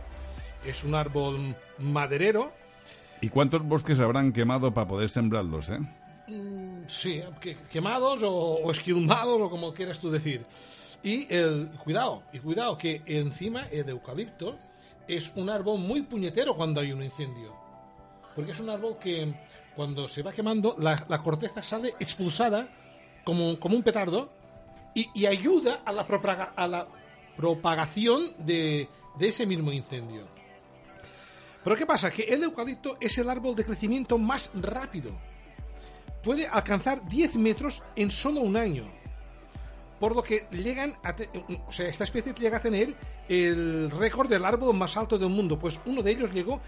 es un árbol maderero. ¿Y cuántos bosques habrán quemado para poder sembrarlos, eh? Sí, que- quemados o, o esquilmados o como quieras tú decir. Y el cuidado, y cuidado que encima el eucalipto es un árbol muy puñetero cuando hay un incendio. Porque es un árbol que cuando se va quemando la, corteza sale expulsada como, como un petardo y, ayuda a la, propaga- a la propagación de, ese mismo incendio. Pero ¿qué pasa? Que el eucalipto es el árbol de crecimiento más rápido. Puede alcanzar 10 metros en solo un año. Por lo que llegan a o sea, esta especie llega a tener el récord del árbol más alto del mundo. Pues uno de ellos llegó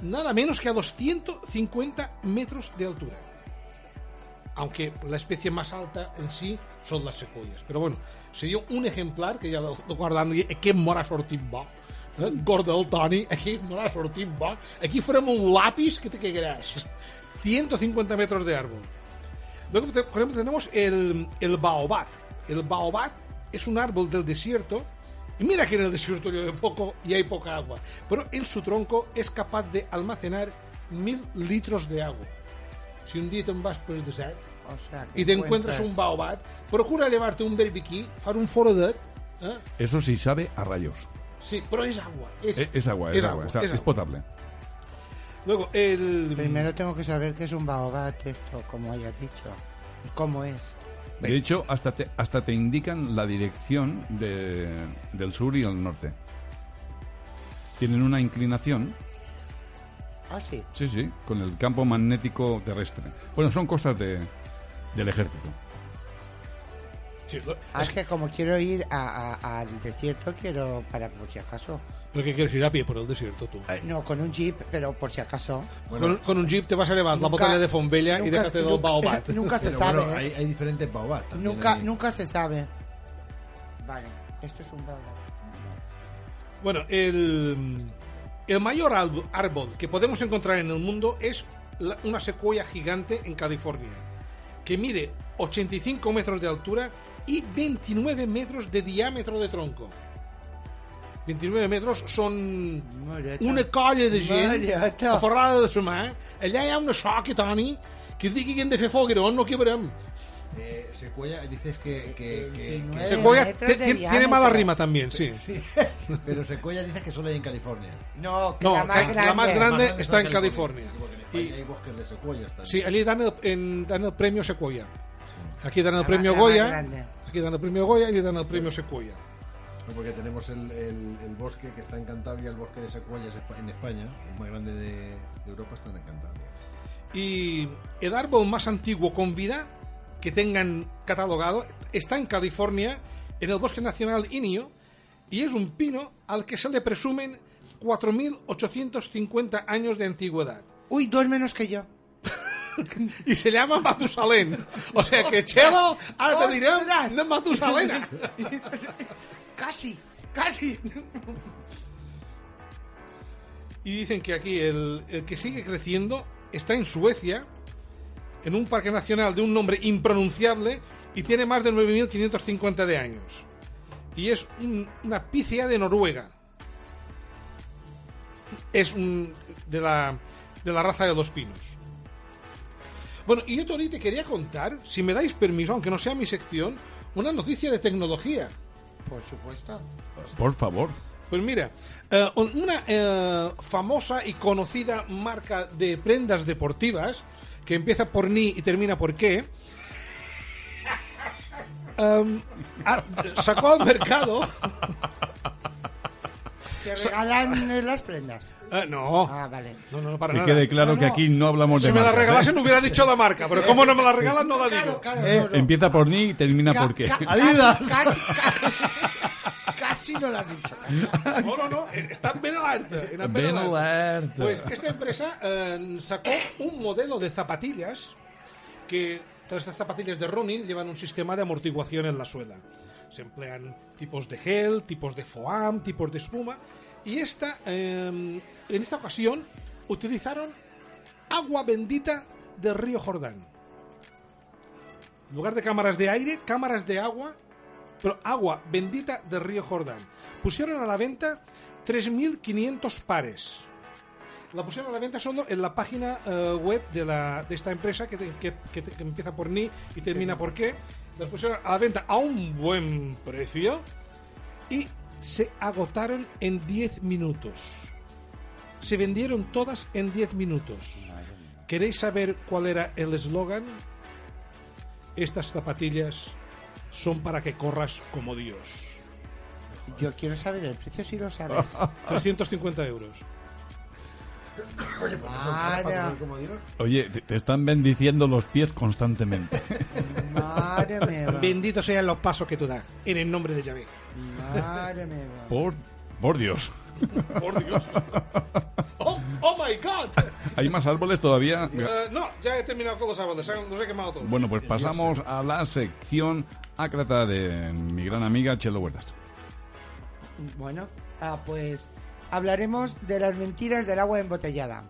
nada menos que a los 150 metros de altura. Aunque la especie más alta en sí son las secuoyas. Pero bueno, sería un ejemplar que ya lo, lo guardando. Y aquí m'haurà sortit bo. Eh? Toni, aquí m'haurà sortit bo. Aquí farem un lápiz que te cagarás. 150 metros de árbol. Luego, tenemos el, el baobab. El baobab es un árbol del desierto. Y mira que en el desierto llueve poco y hay poca agua. Pero en su tronco es capaz de almacenar mil litros de agua. Si un día te vas por el desierto O sea, que y te encuentras un baobab, procura llevarte un barbequí, far un foradet. Eh? Eso sí sabe a rayos. Sí, pero es agua. Es, Es, agua, es, agua, es potable. Luego, el... Primero tengo que saber qué es un baobab esto, como hayas dicho. ¿Cómo es? De hecho, hasta te, hasta te indican la dirección de- del sur y el norte. Tienen una inclinación, Ah, sí. sí, sí, con el campo magnético terrestre. Bueno, son cosas de, del ejército. Sí, lo, Ah, es que como quiero ir a- a- al desierto, quiero para por si acaso. lo que quieres ir a pie por el desierto tú. Eh, no, con un jeep, pero por si acaso. con, con un jeep te vas a llevar la botella de Fombella y déjate nunca- baobab. Nunca se Pero sabe. bueno, ¿eh? hay, hay diferentes baobab también Nunca, nunca se sabe. Vale, esto es un baobab. Bueno, el, el mayor árbol que podemos encontrar en el mundo es la- una secuoya gigante en California, que mide 85 metros de altura y 29 metros de diámetro de tronco. 29 metros són una colla de gent aferrada de sa mà. Allà hi ha una soca, Toni, que es digui que hem de fer foguerón, no que veurem. Eh, Secuella, dices que... que, que- 29 que- te- de tiene, mala rima también, sí. Sí, pero Secuella dices que solo hay en California. No, que No, la más que grande. la más grande Más está en California. Sí, Y- hay bosques de secuoyas también. Sí, allí dan el, en- dan el premio Sequoia. Aquí dan el La premio la Goya. grande. Aquí dan el premio Goya y dan el premio Sequoia. No, Porque tenemos el, el- el bosque que está en Cantabria, el bosque de secuoyas en España, el más grande de, de Europa está en Cantabria. Y el árbol más antiguo con vida que tengan catalogado está en California, en el Bosque Nacional Inio, y es un pino al que se le presumen 4.850 años de antigüedad. Uy, dos menos que yo. Y se llama Matusalén. O sea que, Chelo, ahora te diré ¡Ostras! de Matusalena. Casi, casi. Y dicen que aquí el, el que sigue creciendo está en Suecia, en un parque nacional de un nombre impronunciable y tiene más de 9.550 de años. Y es un- una pícea de Noruega. Es un, de, la, de la raza de los pinos. Bueno, y yo, Tony, te quería contar, si me dais permiso, aunque no sea mi sección, una noticia de tecnología. Por supuesto. Por favor. Pues mira, eh, una eh, famosa y conocida marca de prendas deportivas que empieza por ni y termina por qué em, sacó al mercado. ¿Te regalan eh, las prendas? Eh, no, Ah, vale. no, no, para Que nada. quede claro No, que no. aquí no hablamos de Si me la marcas, ¿eh? regalasen hubiera dicho la marca, pero como no me la regalan no la digo. claro, Eh, no, no. Empieza por ni y termina Ca- por qué. ca- Adidas. Casi, casi, casi no lo has dicho. No, no, no, está ben alerta. era ben Ben alerta. alerta. Pues esta empresa eh, sacó un modelo de zapatillas que todas estas zapatillas de running llevan un sistema de amortiguación en la suela. Se emplean tipos de gel, tipos de foam, tipos de espuma. Y esta, eh, en esta ocasión utilizaron agua bendita del río Jordán. En lugar de cámaras de aire, cámaras de agua, pero agua bendita del río Jordán. Pusieron a la venta 3.500 pares. La pusieron a la venta solo en la página eh, web de, la, de esta empresa que, te- que- que te- que empieza por ni y termina por qué. Las pusieron a la venta a un buen precio y se agotaron en 10 minutos. Se vendieron todas en 10 minutos. ¿Queréis saber cuál era el eslogan? Estas zapatillas son para que corras como Dios. Yo quiero saber el precio si lo sabes. 350 euros. Oye, pues eso, Madre. para comer como Dios. Oye, te, te están bendiciendo los pies constantemente. Madre mía. Benditos sean los pasos que tú das. En el nombre de Yahvé. Madre mía. Por, por Dios. Por Dios. Oh, oh my God. ¿Hay más árboles todavía? Eh, no, ya he terminado con los árboles. Los he quemado todos. Bueno, pues pasamos a la sección ácrata de mi gran amiga Chelo Huertas. Bueno, ah, pues hablaremos de las mentiras del agua embotellada,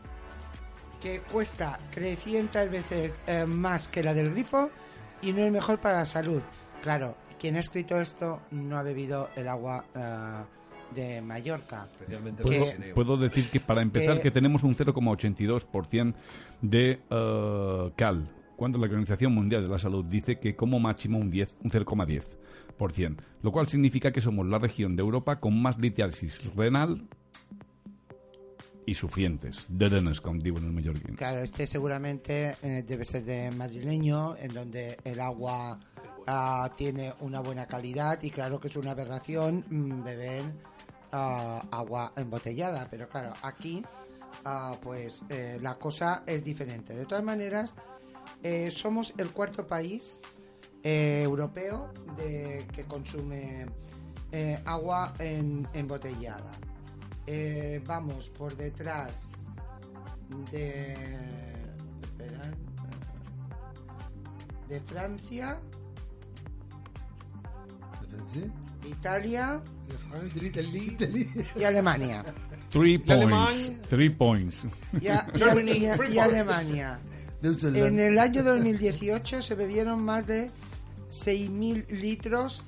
que cuesta 300 veces eh, más que la del grifo y no es mejor para la salud. Claro, quien ha escrito esto no ha bebido el agua ah, de Mallorca. Especialmente ¿Puedo- cocineos. Puedo decir que para empezar que tenemos un 0,82% de eh, cal, cuando la Organización Mundial de la Salud dice que como máximo un 10, un 0,10%, lo cual significa que somos la región de Europa con más litiasis renal y sufrientes, de com digo en el mallorquín. Claro, este seguramente eh, debe ser de madrileño, en donde el agua ah, tiene una buena calidad y claro que es una aberración mm, beber ah, agua embotellada, pero claro, aquí ah, pues eh, la cosa es diferente. De todas maneras, eh, somos el cuarto país eh, europeo de, que consume eh, agua en, embotellada. Eh, vamos por detrás de esperad, de Francia. Italia y Alemania. Three points. Alemania. Three points. Y, a- y a- Germany, y a- free y Alemania. En el año 2018 se bebieron más de 6.000 litros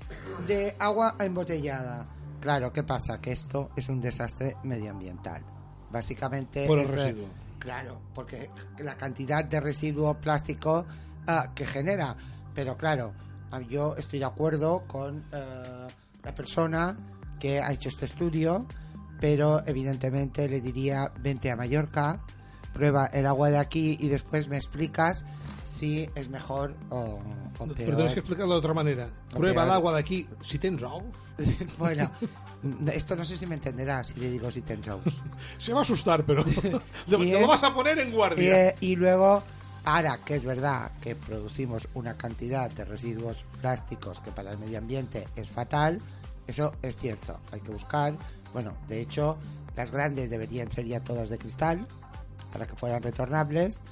de agua embotellada. Claro, ¿qué pasa? Que esto es un desastre medioambiental. Básicamente... Por el es- residuo. Claro, porque la cantidad de residuo plástico ah, que genera. Pero claro, yo estoy de acuerdo con eh, la persona que ha hecho este estudio, pero evidentemente le diría, vente a Mallorca, prueba el agua de aquí y después me explicas si es mejor o, o peor. tienes que explicarlo de otra manera. Prueba el peor. agua de aquí si tens ous. Bueno, esto no sé si me entenderá si le digo si ten shows. Se va a asustar, pero te, Y, lo vas a poner en Y, guardia. eh, y luego, ahora que es verdad que producimos una cantidad de residuos plásticos que para el medio ambiente es fatal, eso es cierto. Hay que buscar, bueno, de hecho, las grandes deberían ser ya todas de cristal para que fueran retornables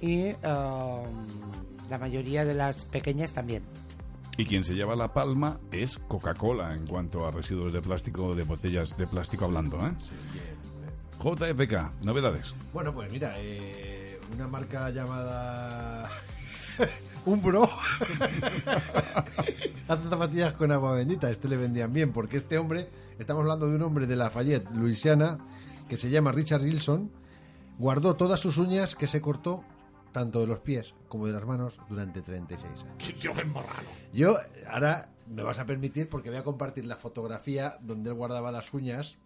y um, la mayoría de las pequeñas también. Y quien se lleva la palma es Coca-Cola en cuanto a residuos de plástico, de botellas de plástico hablando. ¿eh? JFK, novedades. Bueno, pues mira, eh, una marca llamada Umbro hace zapatillas con agua bendita. Este le vendían bien, porque este hombre, estamos hablando de un hombre de Lafayette, Luisiana, que se llama Richard Wilson, guardó todas sus uñas que se cortó tanto de los pies como de las manos durante 36 años. Qué tío, qué marrano. Yo, ahora me vas a permitir, porque voy a compartir la fotografía donde él guardaba las uñas.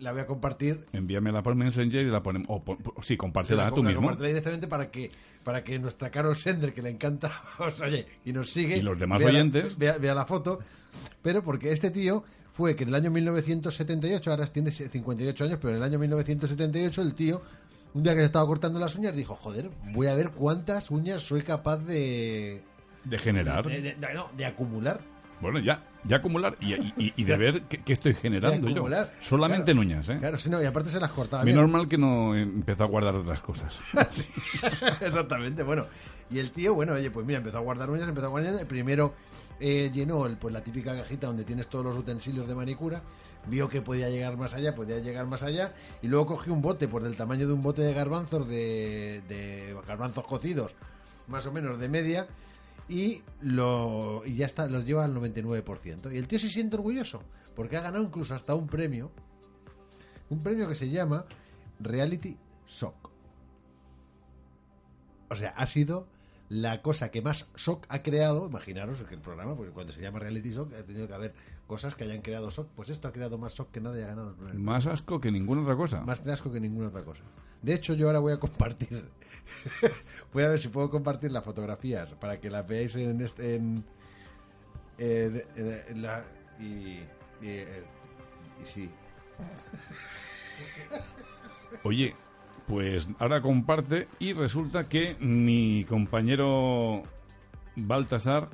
La voy a compartir Envíamela por Messenger y la ponemos. O, pon- sí, compártela Sí, tú la mismo. compartiré directamente para que para que nuestra Carol Sender, que le encanta, os oye, y nos sigue. Y los demás vea la- oyentes. vea, vea la foto. Pero porque este tío fue que en el año 1978, ahora tiene 58 años, pero en el año 1978 el tío, un día que se estaba cortando las uñas, dijo, joder, voy a ver cuántas uñas soy capaz de... De generar. de, de- de- no, de acumular. Bueno, ya, ya acumular y, y- y de ver qué, qué estoy generando yo. Solamente Claro. en uñas, ¿eh? Claro, si no, y aparte se las cortaba. Bien. normal que no empezó a guardar otras cosas. Sí, Exactamente, bueno. Y el tío, bueno, oye, pues mira, empezó a guardar uñas, empezó a guardar uñas. Primero eh, llenó el, pues, la típica cajita donde tienes todos los utensilios de manicura. Vio que podía llegar más allá, podía llegar más allá. Y luego cogió un bote, pues del tamaño de un bote de garbanzos, de, de garbanzos cocidos, más o menos de media. Y, lo, y ya está, los lleva al 99%. Y el tío se siente orgulloso, porque ha ganado incluso hasta un premio. Un premio que se llama Reality Shock. O sea, ha sido la cosa que más shock ha creado, imaginaros que el programa, porque cuando se llama Reality Shock ha tenido que haber cosas que hayan creado shock, pues esto ha creado más shock que nada y ha ganado el Más asco que ninguna otra cosa. más asco que ninguna otra cosa. De hecho, yo ahora voy a compartir, voy a ver si puedo compartir las fotografías para que las veáis en este, en, en- en- en la y, y, eh, y sí. Oye, pues ahora comparte y resulta que mi compañero Baltasar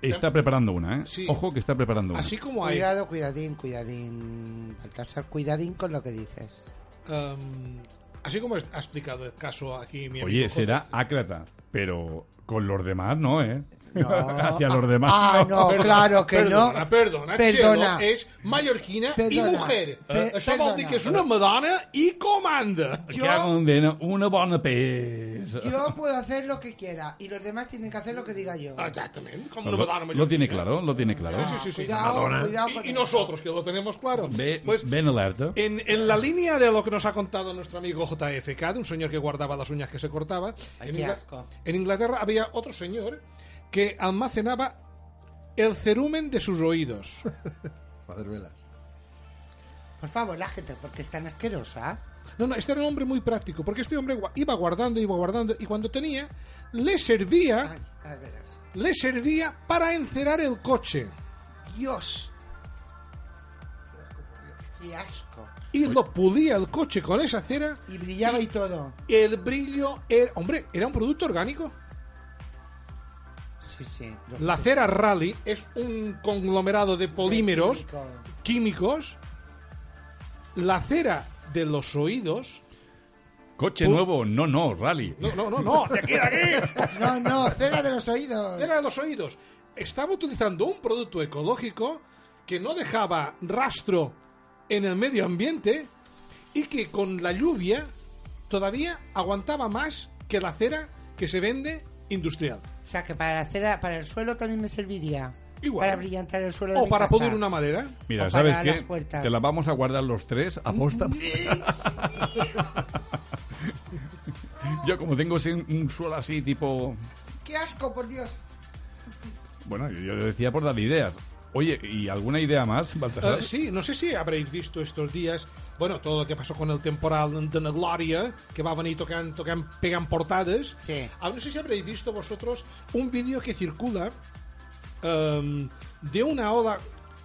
está preparando una, ¿eh? Sí. Ojo que está preparando una. Así como hay... Cuidado, cuidadín, cuidadín. Baltasar, cuidadín con lo que dices. um, así como ha explicado el caso aquí mi amigo Oye, será ácrata, pero con los demás no, ¿eh? No. Hacia los demás Ah, no, Perdona, claro que perdona, no. Perdona, Perdona. Chelo és mallorquina i Perdona. mujer. Pe- Eh, Això vol dir perdona. que és una madona i comanda. Yo- Que de una bona pesa. Yo puedo hacer lo que quiera y los demás tienen que hacer lo que diga yo. Exactament, com Lo, una madona lo mallorquina. tiene claro, lo tiene claro. Sí, sí, sí. Cuidado, Madonna. cuidado Y- y, nosotros, que lo tenemos claro. Ve- Pues, ven alerta. en, en la línea de lo que nos ha contado nuestro amigo JFK, de un señor que guardaba las uñas que se cortaba, Ay, en, asco. en Inglaterra había otro señor que almacenaba el cerumen de sus oídos. Para hacer velas. Por favor, la gente, porque es tan asquerosa. No, no, este era un hombre muy práctico, porque este hombre iba guardando, iba guardando, y cuando tenía, le servía, Ay, le servía para encerar el coche. Dios. Qué asco. Y lo pulía el coche con esa cera, Y brillaba y todo. el brillo era... Hombre, era un producto orgánico. Sí, sí. Lo- La cera Rally es un conglomerado de polímeros químico. químicos. La cera de los oídos... Coche nuevo, no, no, rally. No, no, no, no, de aquí, de aquí. No, no, cera de los oídos. Cera de los oídos. Estaba utilizando un producto ecológico que no dejaba rastro en el medio ambiente y que con la lluvia todavía aguantaba más que la cera que se vende industrial. O sea, que para la cera, para el suelo también me serviría. Igual. Para brillantar el suelo de O mi para casa. pulir una madera. Mira, O ¿sabes para qué? las puertas. Te la vamos a guardar los tres a posta. Yo como tengo ese- un suelo así tipo... ¡Qué asco, por Dios! Bueno, yo yo decía por dar ideas. Oye, ¿y alguna idea más, Baltasar? Eh, sí, no sé si habréis visto estos días, bueno, todo lo que pasó con el temporal de la Glòria, que va a venir tocant, pegant portades. Sí. Ah, no sé si habréis visto vosotros un vídeo que circula em, de una oda,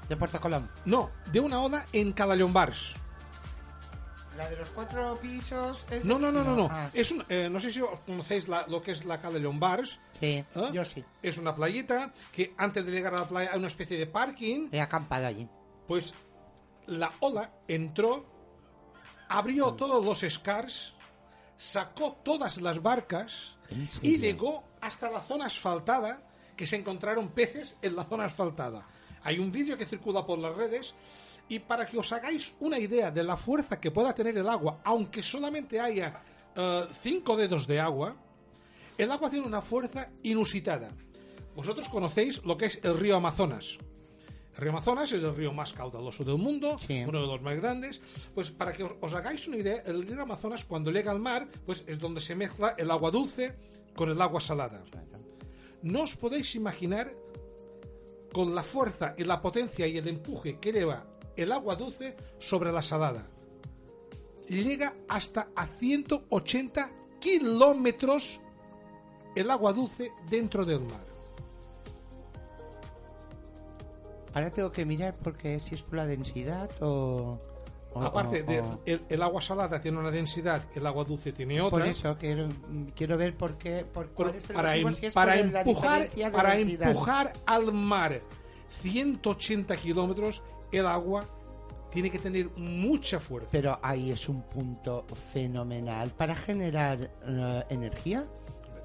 De Puerto Colón. no, de una oda en Calallonbars. La de los cuatro pisos. es de- No, no, no, no, no. Ah, Es un, eh, no sé si os conocéis la- lo que es la Calallonbars. sí, ¿eh? yo sí. Es una playita que antes de llegar a la playa hay una especie de parking. He acampado allí. Pues la ola entró, abrió todos los scars, sacó todas las barcas ¿En y llegó hasta la zona asfaltada, que se encontraron peces en la zona asfaltada. Hay un vídeo que circula por las redes y para que os hagáis una idea de la fuerza que pueda tener el agua, aunque solamente haya eh, cinco dedos de agua, el agua tiene una fuerza inusitada. Vosotros conocéis lo que es el río Amazonas. El río Amazonas es el río más caudaloso del mundo, Sí. uno de los más grandes. Pues para que os, os hagáis una idea, el río Amazonas cuando llega al mar, pues es donde se mezcla el agua dulce con el agua salada. No os podéis imaginar con la fuerza y la potencia y el empuje que lleva el agua dulce sobre la salada. Llega hasta a 180 kilómetros el agua dulce dentro del mar. Ahora tengo que mirar porque si es por la densidad o... o- Aparte o- de o- el, el agua salada tiene una densidad, el agua dulce tiene otra. Por eso quiero, quiero ver por qué... Por, cuál es el para em- si es para por empujar para densidad. empujar al mar 180 kilómetros el agua tiene que tener mucha fuerza Pero ahí es un punto fenomenal para generar eh, energía.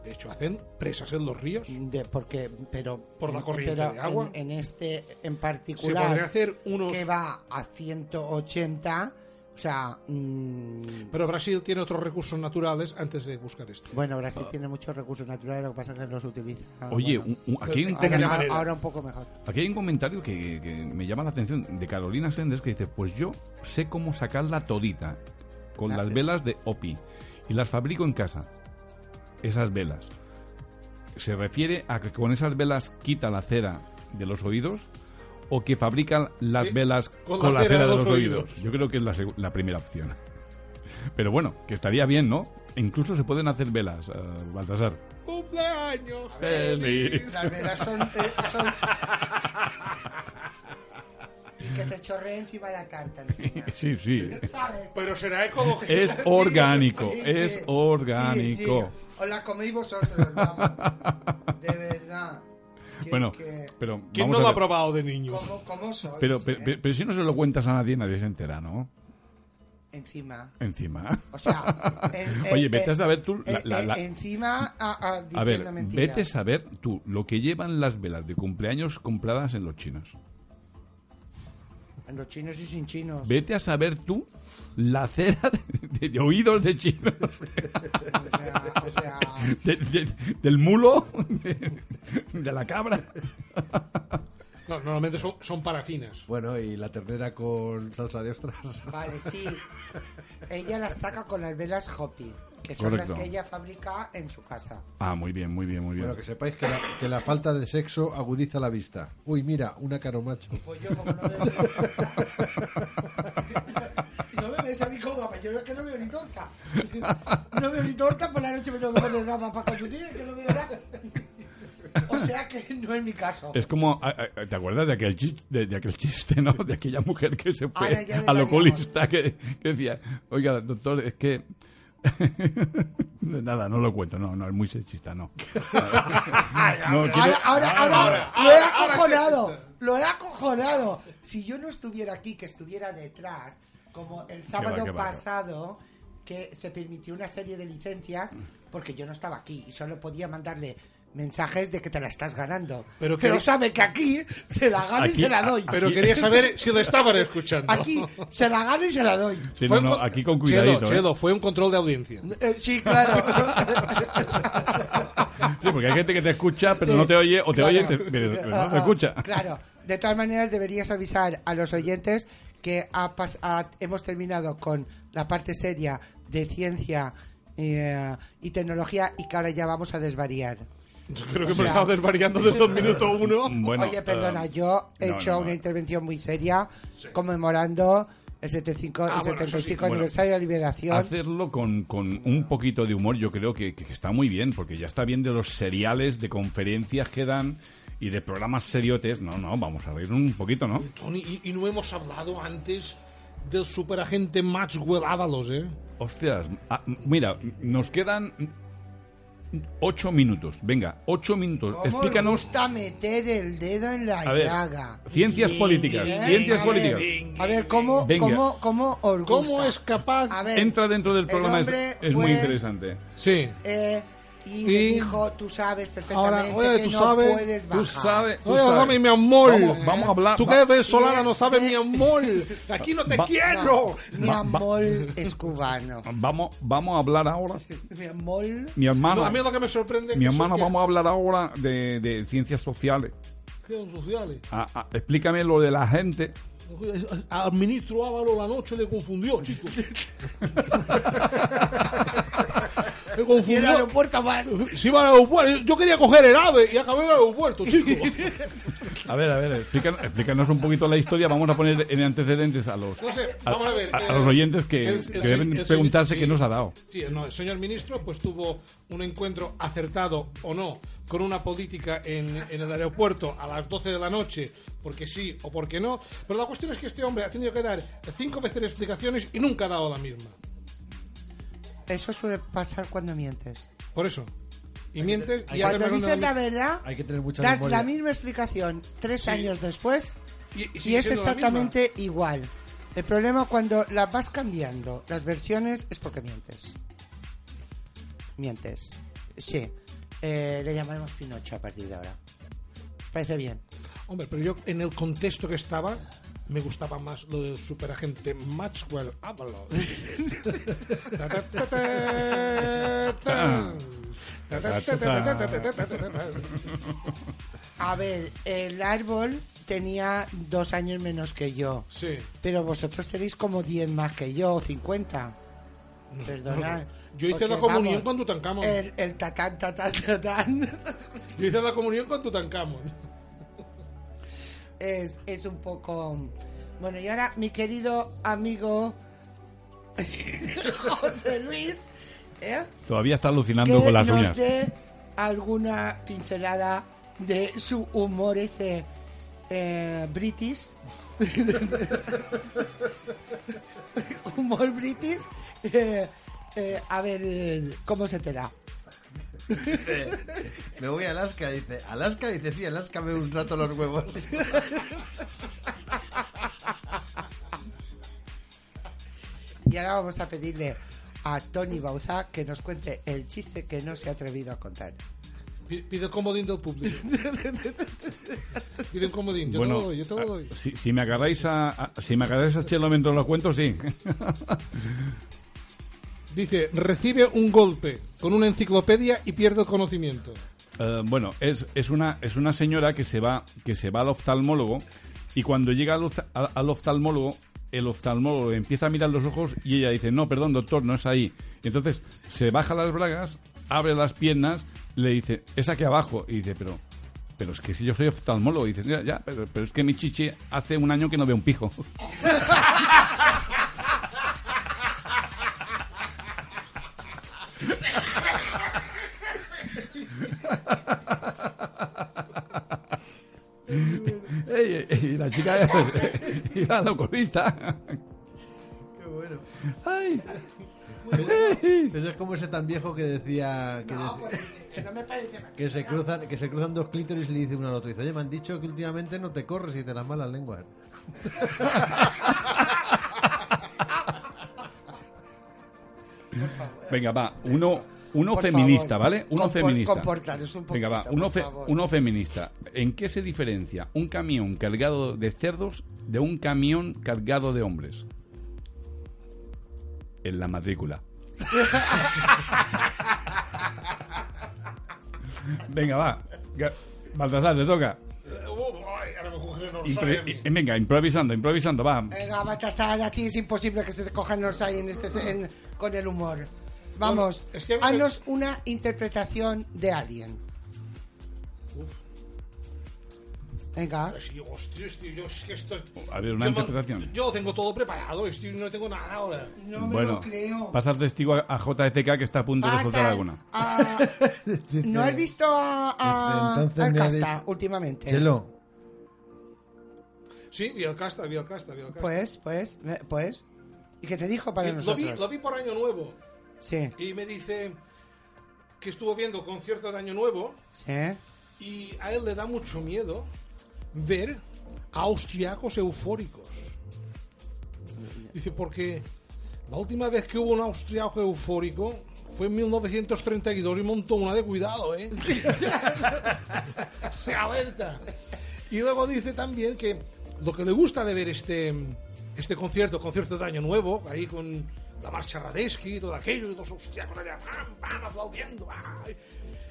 De hecho hacen presas en los ríos De, porque, pero, Por la corriente pero de agua. En, en este en se particular, podrían hacer unos que va a 180, o sea, mm, pero Brasil tiene otros recursos naturales antes de buscar esto bueno, Brasil tiene muchos recursos naturales, lo que pasa es que los utiliza. Oye, bueno. un- un- aquí, hay un De ahora, aquella comen- manera. ahora un poco mejor. aquí hay un comentario que, que me llama la atención de Carolina Sendes que dice, pues yo sé cómo sacarla todita con las velas de OPI y las fabrico en casa. Esas velas. ¿Se refiere a que con esas velas quita la cera de los oídos? ¿O que fabrican las Eh, velas con con, la la, cera cera de de los los oídos? oídos. Yo creo que es la, primera opción. Pero bueno, que estaría bien, ¿no? Incluso se pueden hacer velas, eh, Baltasar. cumpleaños Feliz. Las velas son, eh, son- que te chorree encima la tarta. encima. Sí, sí. ¿Sabes? Pero será ecológico. Es orgánico, sí, es sí. orgánico. Sí, sí. Os la coméis vosotros, vamos. De verdad. Que- Bueno, que- pero ¿Quién no lo a ha probado de niño? ¿Cómo, cómo sois? Pero, eh? pero, pero- pero si no se lo cuentas a nadie, nadie se entera, ¿no? Encima. Encima. O sea, en- en- Oye, vete a en- saber tú. la- la- la- encima a, a, a diciendo ver, mentiras. vete a saber tú lo que llevan las velas de cumpleaños compradas en los chinos. En los chinos y sin chinos. Vete a saber tú la cera de, de oídos de chinos. O sea, o sea, de- de- del mulo, de, de la cabra. No, normalmente son, son parafinas. Bueno, y la ternera con salsa de ostras. vale, sí. Ella las saca con las velas Hopi, que son Correcto. las que ella fabrica en su casa. Ah, muy bien, muy bien, muy bien. Bueno, que sepáis que la, que la falta de sexo agudiza la vista. Uy, mira, una caro macho. Pues yo como no veo... no me ves a mí como yo es que no veo ni torta. No veo ni torta, por la noche me tengo que poner gafas para conducir, que no veo nada. O sea que no es mi caso. Es como, a- a- ¿te acuerdas de aquel, chiste, de, de aquel chiste, no? De aquella mujer que se fue desvariamos. oculista que, que decía, oiga, doctor, es que... Nada, no lo cuento, no, no, es muy sexista, no. No, quiero- Ahora, ahora, ahora, lo he acojonado, lo he acojonado. Si yo no estuviera aquí, que estuviera detrás, como el sábado qué va, qué va. pasado, que se permitió una serie de licencias, porque yo no estaba aquí y solo podía mandarle mensajes de que te la estás ganando. Pero Pero, sabe que aquí se la gano y se la doy. Pero quería saber si lo estaban escuchando. Aquí se la gano y se la doy. Sí, Fue no, aquí con cuidadito, ¿eh? Chelo, fue un control de audiencia. Eh, sí, claro. Sí, porque hay gente que te escucha, pero Sí, no te oye, o te claro. oye, te- pero, pero no te Ah, escucha. ah, Claro. De todas maneras, deberías avisar a los oyentes que ha pas- ha- hemos terminado con la parte seria de ciencia eh, y tecnología y que ahora ya vamos a desvariar. Yo creo que hemos estado desvariando desde el minuto uno. Bueno, Oye, perdona, eh, yo he no, hecho no, una no. intervención muy seria conmemorando el 75, Ah, el bueno, eso 75 sí. Bueno, aniversario de la liberación. Hacerlo con, con un poquito de humor yo creo que, que está muy bien, porque ya está bien de los seriales, de conferencias que dan y de programas seriotes. No, no, vamos a reír un poquito, ¿no? Tony, y, y no hemos hablado antes del superagente Maxwell Ábalos, ¿eh? Hostias, ah, mira, nos quedan ocho minutos. Venga, ocho minutos. ¿Cómo Explícanos. gusta meter el dedo en la A ver, llaga? ciencias políticas, ¿Eh? ciencias A políticas. ver, A ver, ¿cómo, Venga. cómo, cómo os gusta? ¿Cómo es capaz? A ver, Entra dentro del el programa, es, muy interesante. Sí. eh, y, Y- me dijo, tú sabes perfectamente Ahora, oye, que tú no sabes, puedes Tú bajar. sabes, tú Oye, sabes. dame mi amor. Vamos, vamos a hablar. Tú que ves Solana no sabes mi amor. Aquí no te va- quiero. Mi Va- va- amor es cubano. Vamos, vamos a hablar ahora. Mi amor... Mi hermano, No, a mí lo que me sorprende es mi hermano, son- que- vamos a hablar ahora de, de ciencias sociales. Ciencias sociales. Ah, ah, explícame lo de la gente. Al ministro Ávalo la noche le confundió, chicos. le Y el aeropuerto más... Iba al aeropuerto. Yo quería coger el ave y acabé en el aeropuerto, chicos. A ver, a ver, explícanos, explícanos un poquito la historia. Vamos a poner en antecedentes a los, No sé, a, vamos a ver. a- a los oyentes que, el- el que se- deben el preguntarse sí. qué nos ha dado. Sí, no, el señor ministro pues tuvo un encuentro acertado o no con una política en, en el aeropuerto a las 12 de la noche, porque sí o porque no. Pero la cuestión es que este hombre ha tenido que dar cinco veces explicaciones y nunca ha dado la misma. Eso suele pasar cuando mientes. Por eso. Y mientes y Cuando dices la verdad, Hay que tener mucha das memoria. la misma explicación tres Sí. años después y, y y sigue es exactamente igual. El problema cuando las vas cambiando las versiones es porque mientes. Mientes. Sí. Eh, le llamaremos Pinocho a partir de ahora. ¿Os parece bien? Hombre, pero yo en el contexto que estaba me gustaba más lo del superagente Maxwell Avalon. A ver, el árbol tenía dos años menos que yo. Sí. Pero vosotros tenéis como 10 más que yo, 50. No, Perdonad. Yo hice la comunión vamos, con Tutankamón. El, el tatán, tatán. Yo hice la comunión con Tutankamón es, es un poco... Bueno, y ahora mi querido amigo José Luis, ¿eh? Todavía está alucinando que con las nos uñas. dé alguna pincelada de su humor ese eh, british. humor british. eh, eh, a ver, ¿cómo se te da? Me voy a Alaska, dice. Alaska, dice, sí, Alaska me un rato los huevos. Y ahora vamos a pedirle a Tony Bauza que nos cuente el chiste que no se ha atrevido a contar. Pi- Pide comodín del público. Pide un comodín. Yo te bueno, lo doy, yo te lo doy. ah, si, si me agarráis a, a- si me agarráis a Chelo mientras lo cuento, sí. Dice, recibe un golpe con una enciclopedia y pierde el conocimiento. Eh, bueno, es, es una es una señora que se va que se va al oftalmólogo y cuando llega al, ofta- al- al oftalmólogo el oftalmólogo le empieza a mirar los ojos y ella dice no perdón doctor no es ahí entonces se baja las bragas abre las piernas le dice es aquí abajo y dice pero pero es que si yo soy oftalmólogo y dice ya, ya pero, pero es que mi chichi hace un año que no veo un pijo Ey, ey, y la chica a la oculista Qué bueno. Ay. Eso es como ese tan viejo que decía que, dec- Que no me parece mal. que se cruzan que se cruzan dos clítoris y le dice uno al otro dice, oye, me han dicho que últimamente no te corres y te las malas lenguas. Venga, va, uno, uno Por feminista, favor, ¿vale? Uno compor- feminista. comportaros un Venga, va, uno, por fe- favor. uno feminista. ¿En qué se diferencia un camión cargado de cerdos de un camión cargado de hombres? En la matrícula. Venga, va. Baltasar, te toca. Impre- i- venga, improvisando, improvisando, va. Venga, Baltasar, a ti es imposible que se te cojan los ahí en este, en- con el humor. Vamos, Bueno, es que haznos una interpretación de Alien. Venga. Yo es que esto... A ver, una yo interpretación. Yo tengo todo preparado, estoy, no tengo nada ahora. No me bueno, lo creo. pasa el testigo a, a JFK que está a punto de soltar alguna. a- ¿No has visto a, a- Entonces al me ha Casta dicho- últimamente? Chelo, Sí, vi el casta, vi el casta, vi el casta. Pues, pues, eh, pues. ¿Y qué te dijo para Y lo, nosotros? vi, lo vi por Año Nuevo Sí, y me dice que estuvo viendo concierto de Año Nuevo sí. y a él le da mucho miedo ver a austriacos eufóricos. Dice, porque la última vez que hubo un austriaco eufórico fue en 1932 y montó una de cuidado, ¿eh? Alerta. Y luego dice también que lo que le gusta de ver este, este concierto, concierto de Año Nuevo, ahí con la marcha Radesky todo aquello, y los austriacos allá, pam, pam, aplaudiendo, ay,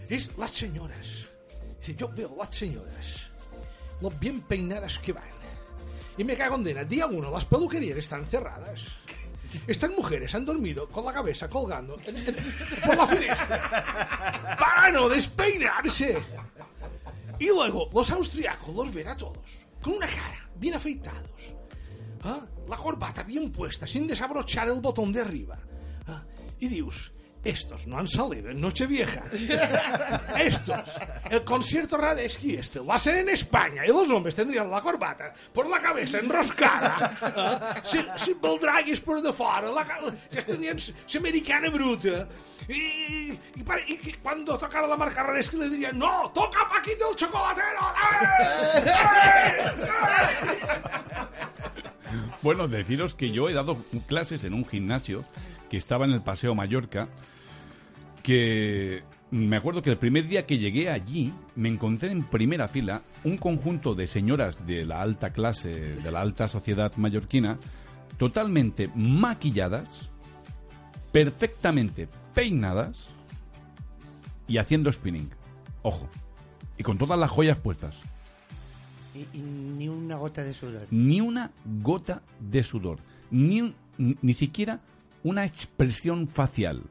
es las señoras. Yo veo las señoras, lo bien peinadas que van. Y me cago en dena, día uno, las peluquerías están cerradas. Estas mujeres han dormido con la cabeza colgando en- en- por la finestra para no despeinarse. Y luego los austriacos los ven a todos con una cara bien afeitados. ¿ah? La corbata bien puesta, sin desabrochar el botón de arriba. ¿ah? Y dios, estos no han salido en Nochevieja. Estos, el concierto Radesky este, lo hacen en España y los hombres tendrían la corbata por la cabeza enroscada, ¿ah? sin, sin baldragues por de fora, la, ya tendrían su americana bruta. Y, y, y cuando tocara la marca Radesky le dirían, no, toca Paquito el chocolatero. ¡Eh! ¡Eh! Bueno, deciros que yo he dado clases en un gimnasio que estaba en el Paseo Mallorca, que me acuerdo que el primer día que llegué allí me encontré en primera fila un conjunto de señoras de la alta clase, de la alta sociedad mallorquina, totalmente maquilladas, perfectamente peinadas y haciendo spinning. Ojo. Y con todas las joyas puestas. Y, y ni una gota de sudor. ni una gota de sudor, ni, un- ni, siquiera una expresión facial.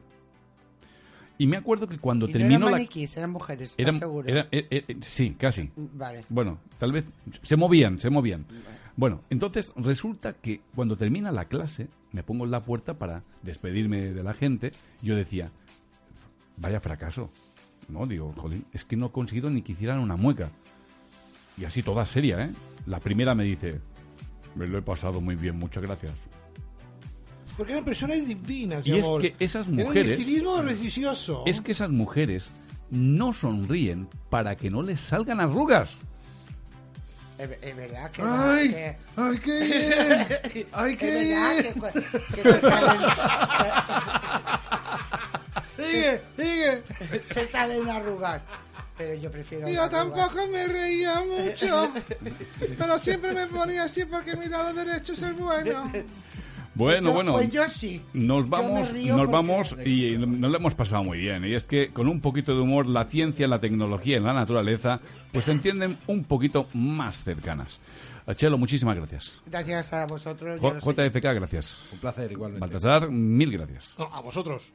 Y me acuerdo que cuando Y no terminó eran la... eran mujeres, ¿estás eran- seguro? era- eh, eh, sí, casi. Vale. Bueno, tal vez se movían, se movían. Bueno, entonces resulta que cuando termina la clase, me pongo en la puerta para despedirme de la gente. y Yo decía, vaya fracaso. No, digo, jolín, es que no he conseguido ni que hicieran una mueca. Y así toda seria, ¿eh? La primera me dice, me lo he pasado muy bien, muchas gracias. Porque eran personas divinas, Y mi es amor. que esas Era un mujeres- estilismo precioso. Es que esas mujeres no sonríen para que no les salgan arrugas. Es, es verdad que... ¡Ay! que- ¡Ay, qué bien! ¡Ay, qué bien! que, que te salen... ¡Sigue! ¡Sigue! que- te salen arrugas. Pero yo prefiero... Yo tampoco me reía mucho. pero siempre me ponía así porque mi lado derecho es el bueno. Bueno, Yo- bueno. Pues yo sí. Nos vamos, nos vamos y nos lo hemos pasado muy bien. Y es que con un poquito de humor, la ciencia, la tecnología y la naturaleza, pues se entienden un poquito más cercanas. Chelo, muchísimas gracias. Gracias a vosotros. J- JFK, gracias. Un placer, igualmente. Baltasar, mil gracias. No, a vosotros.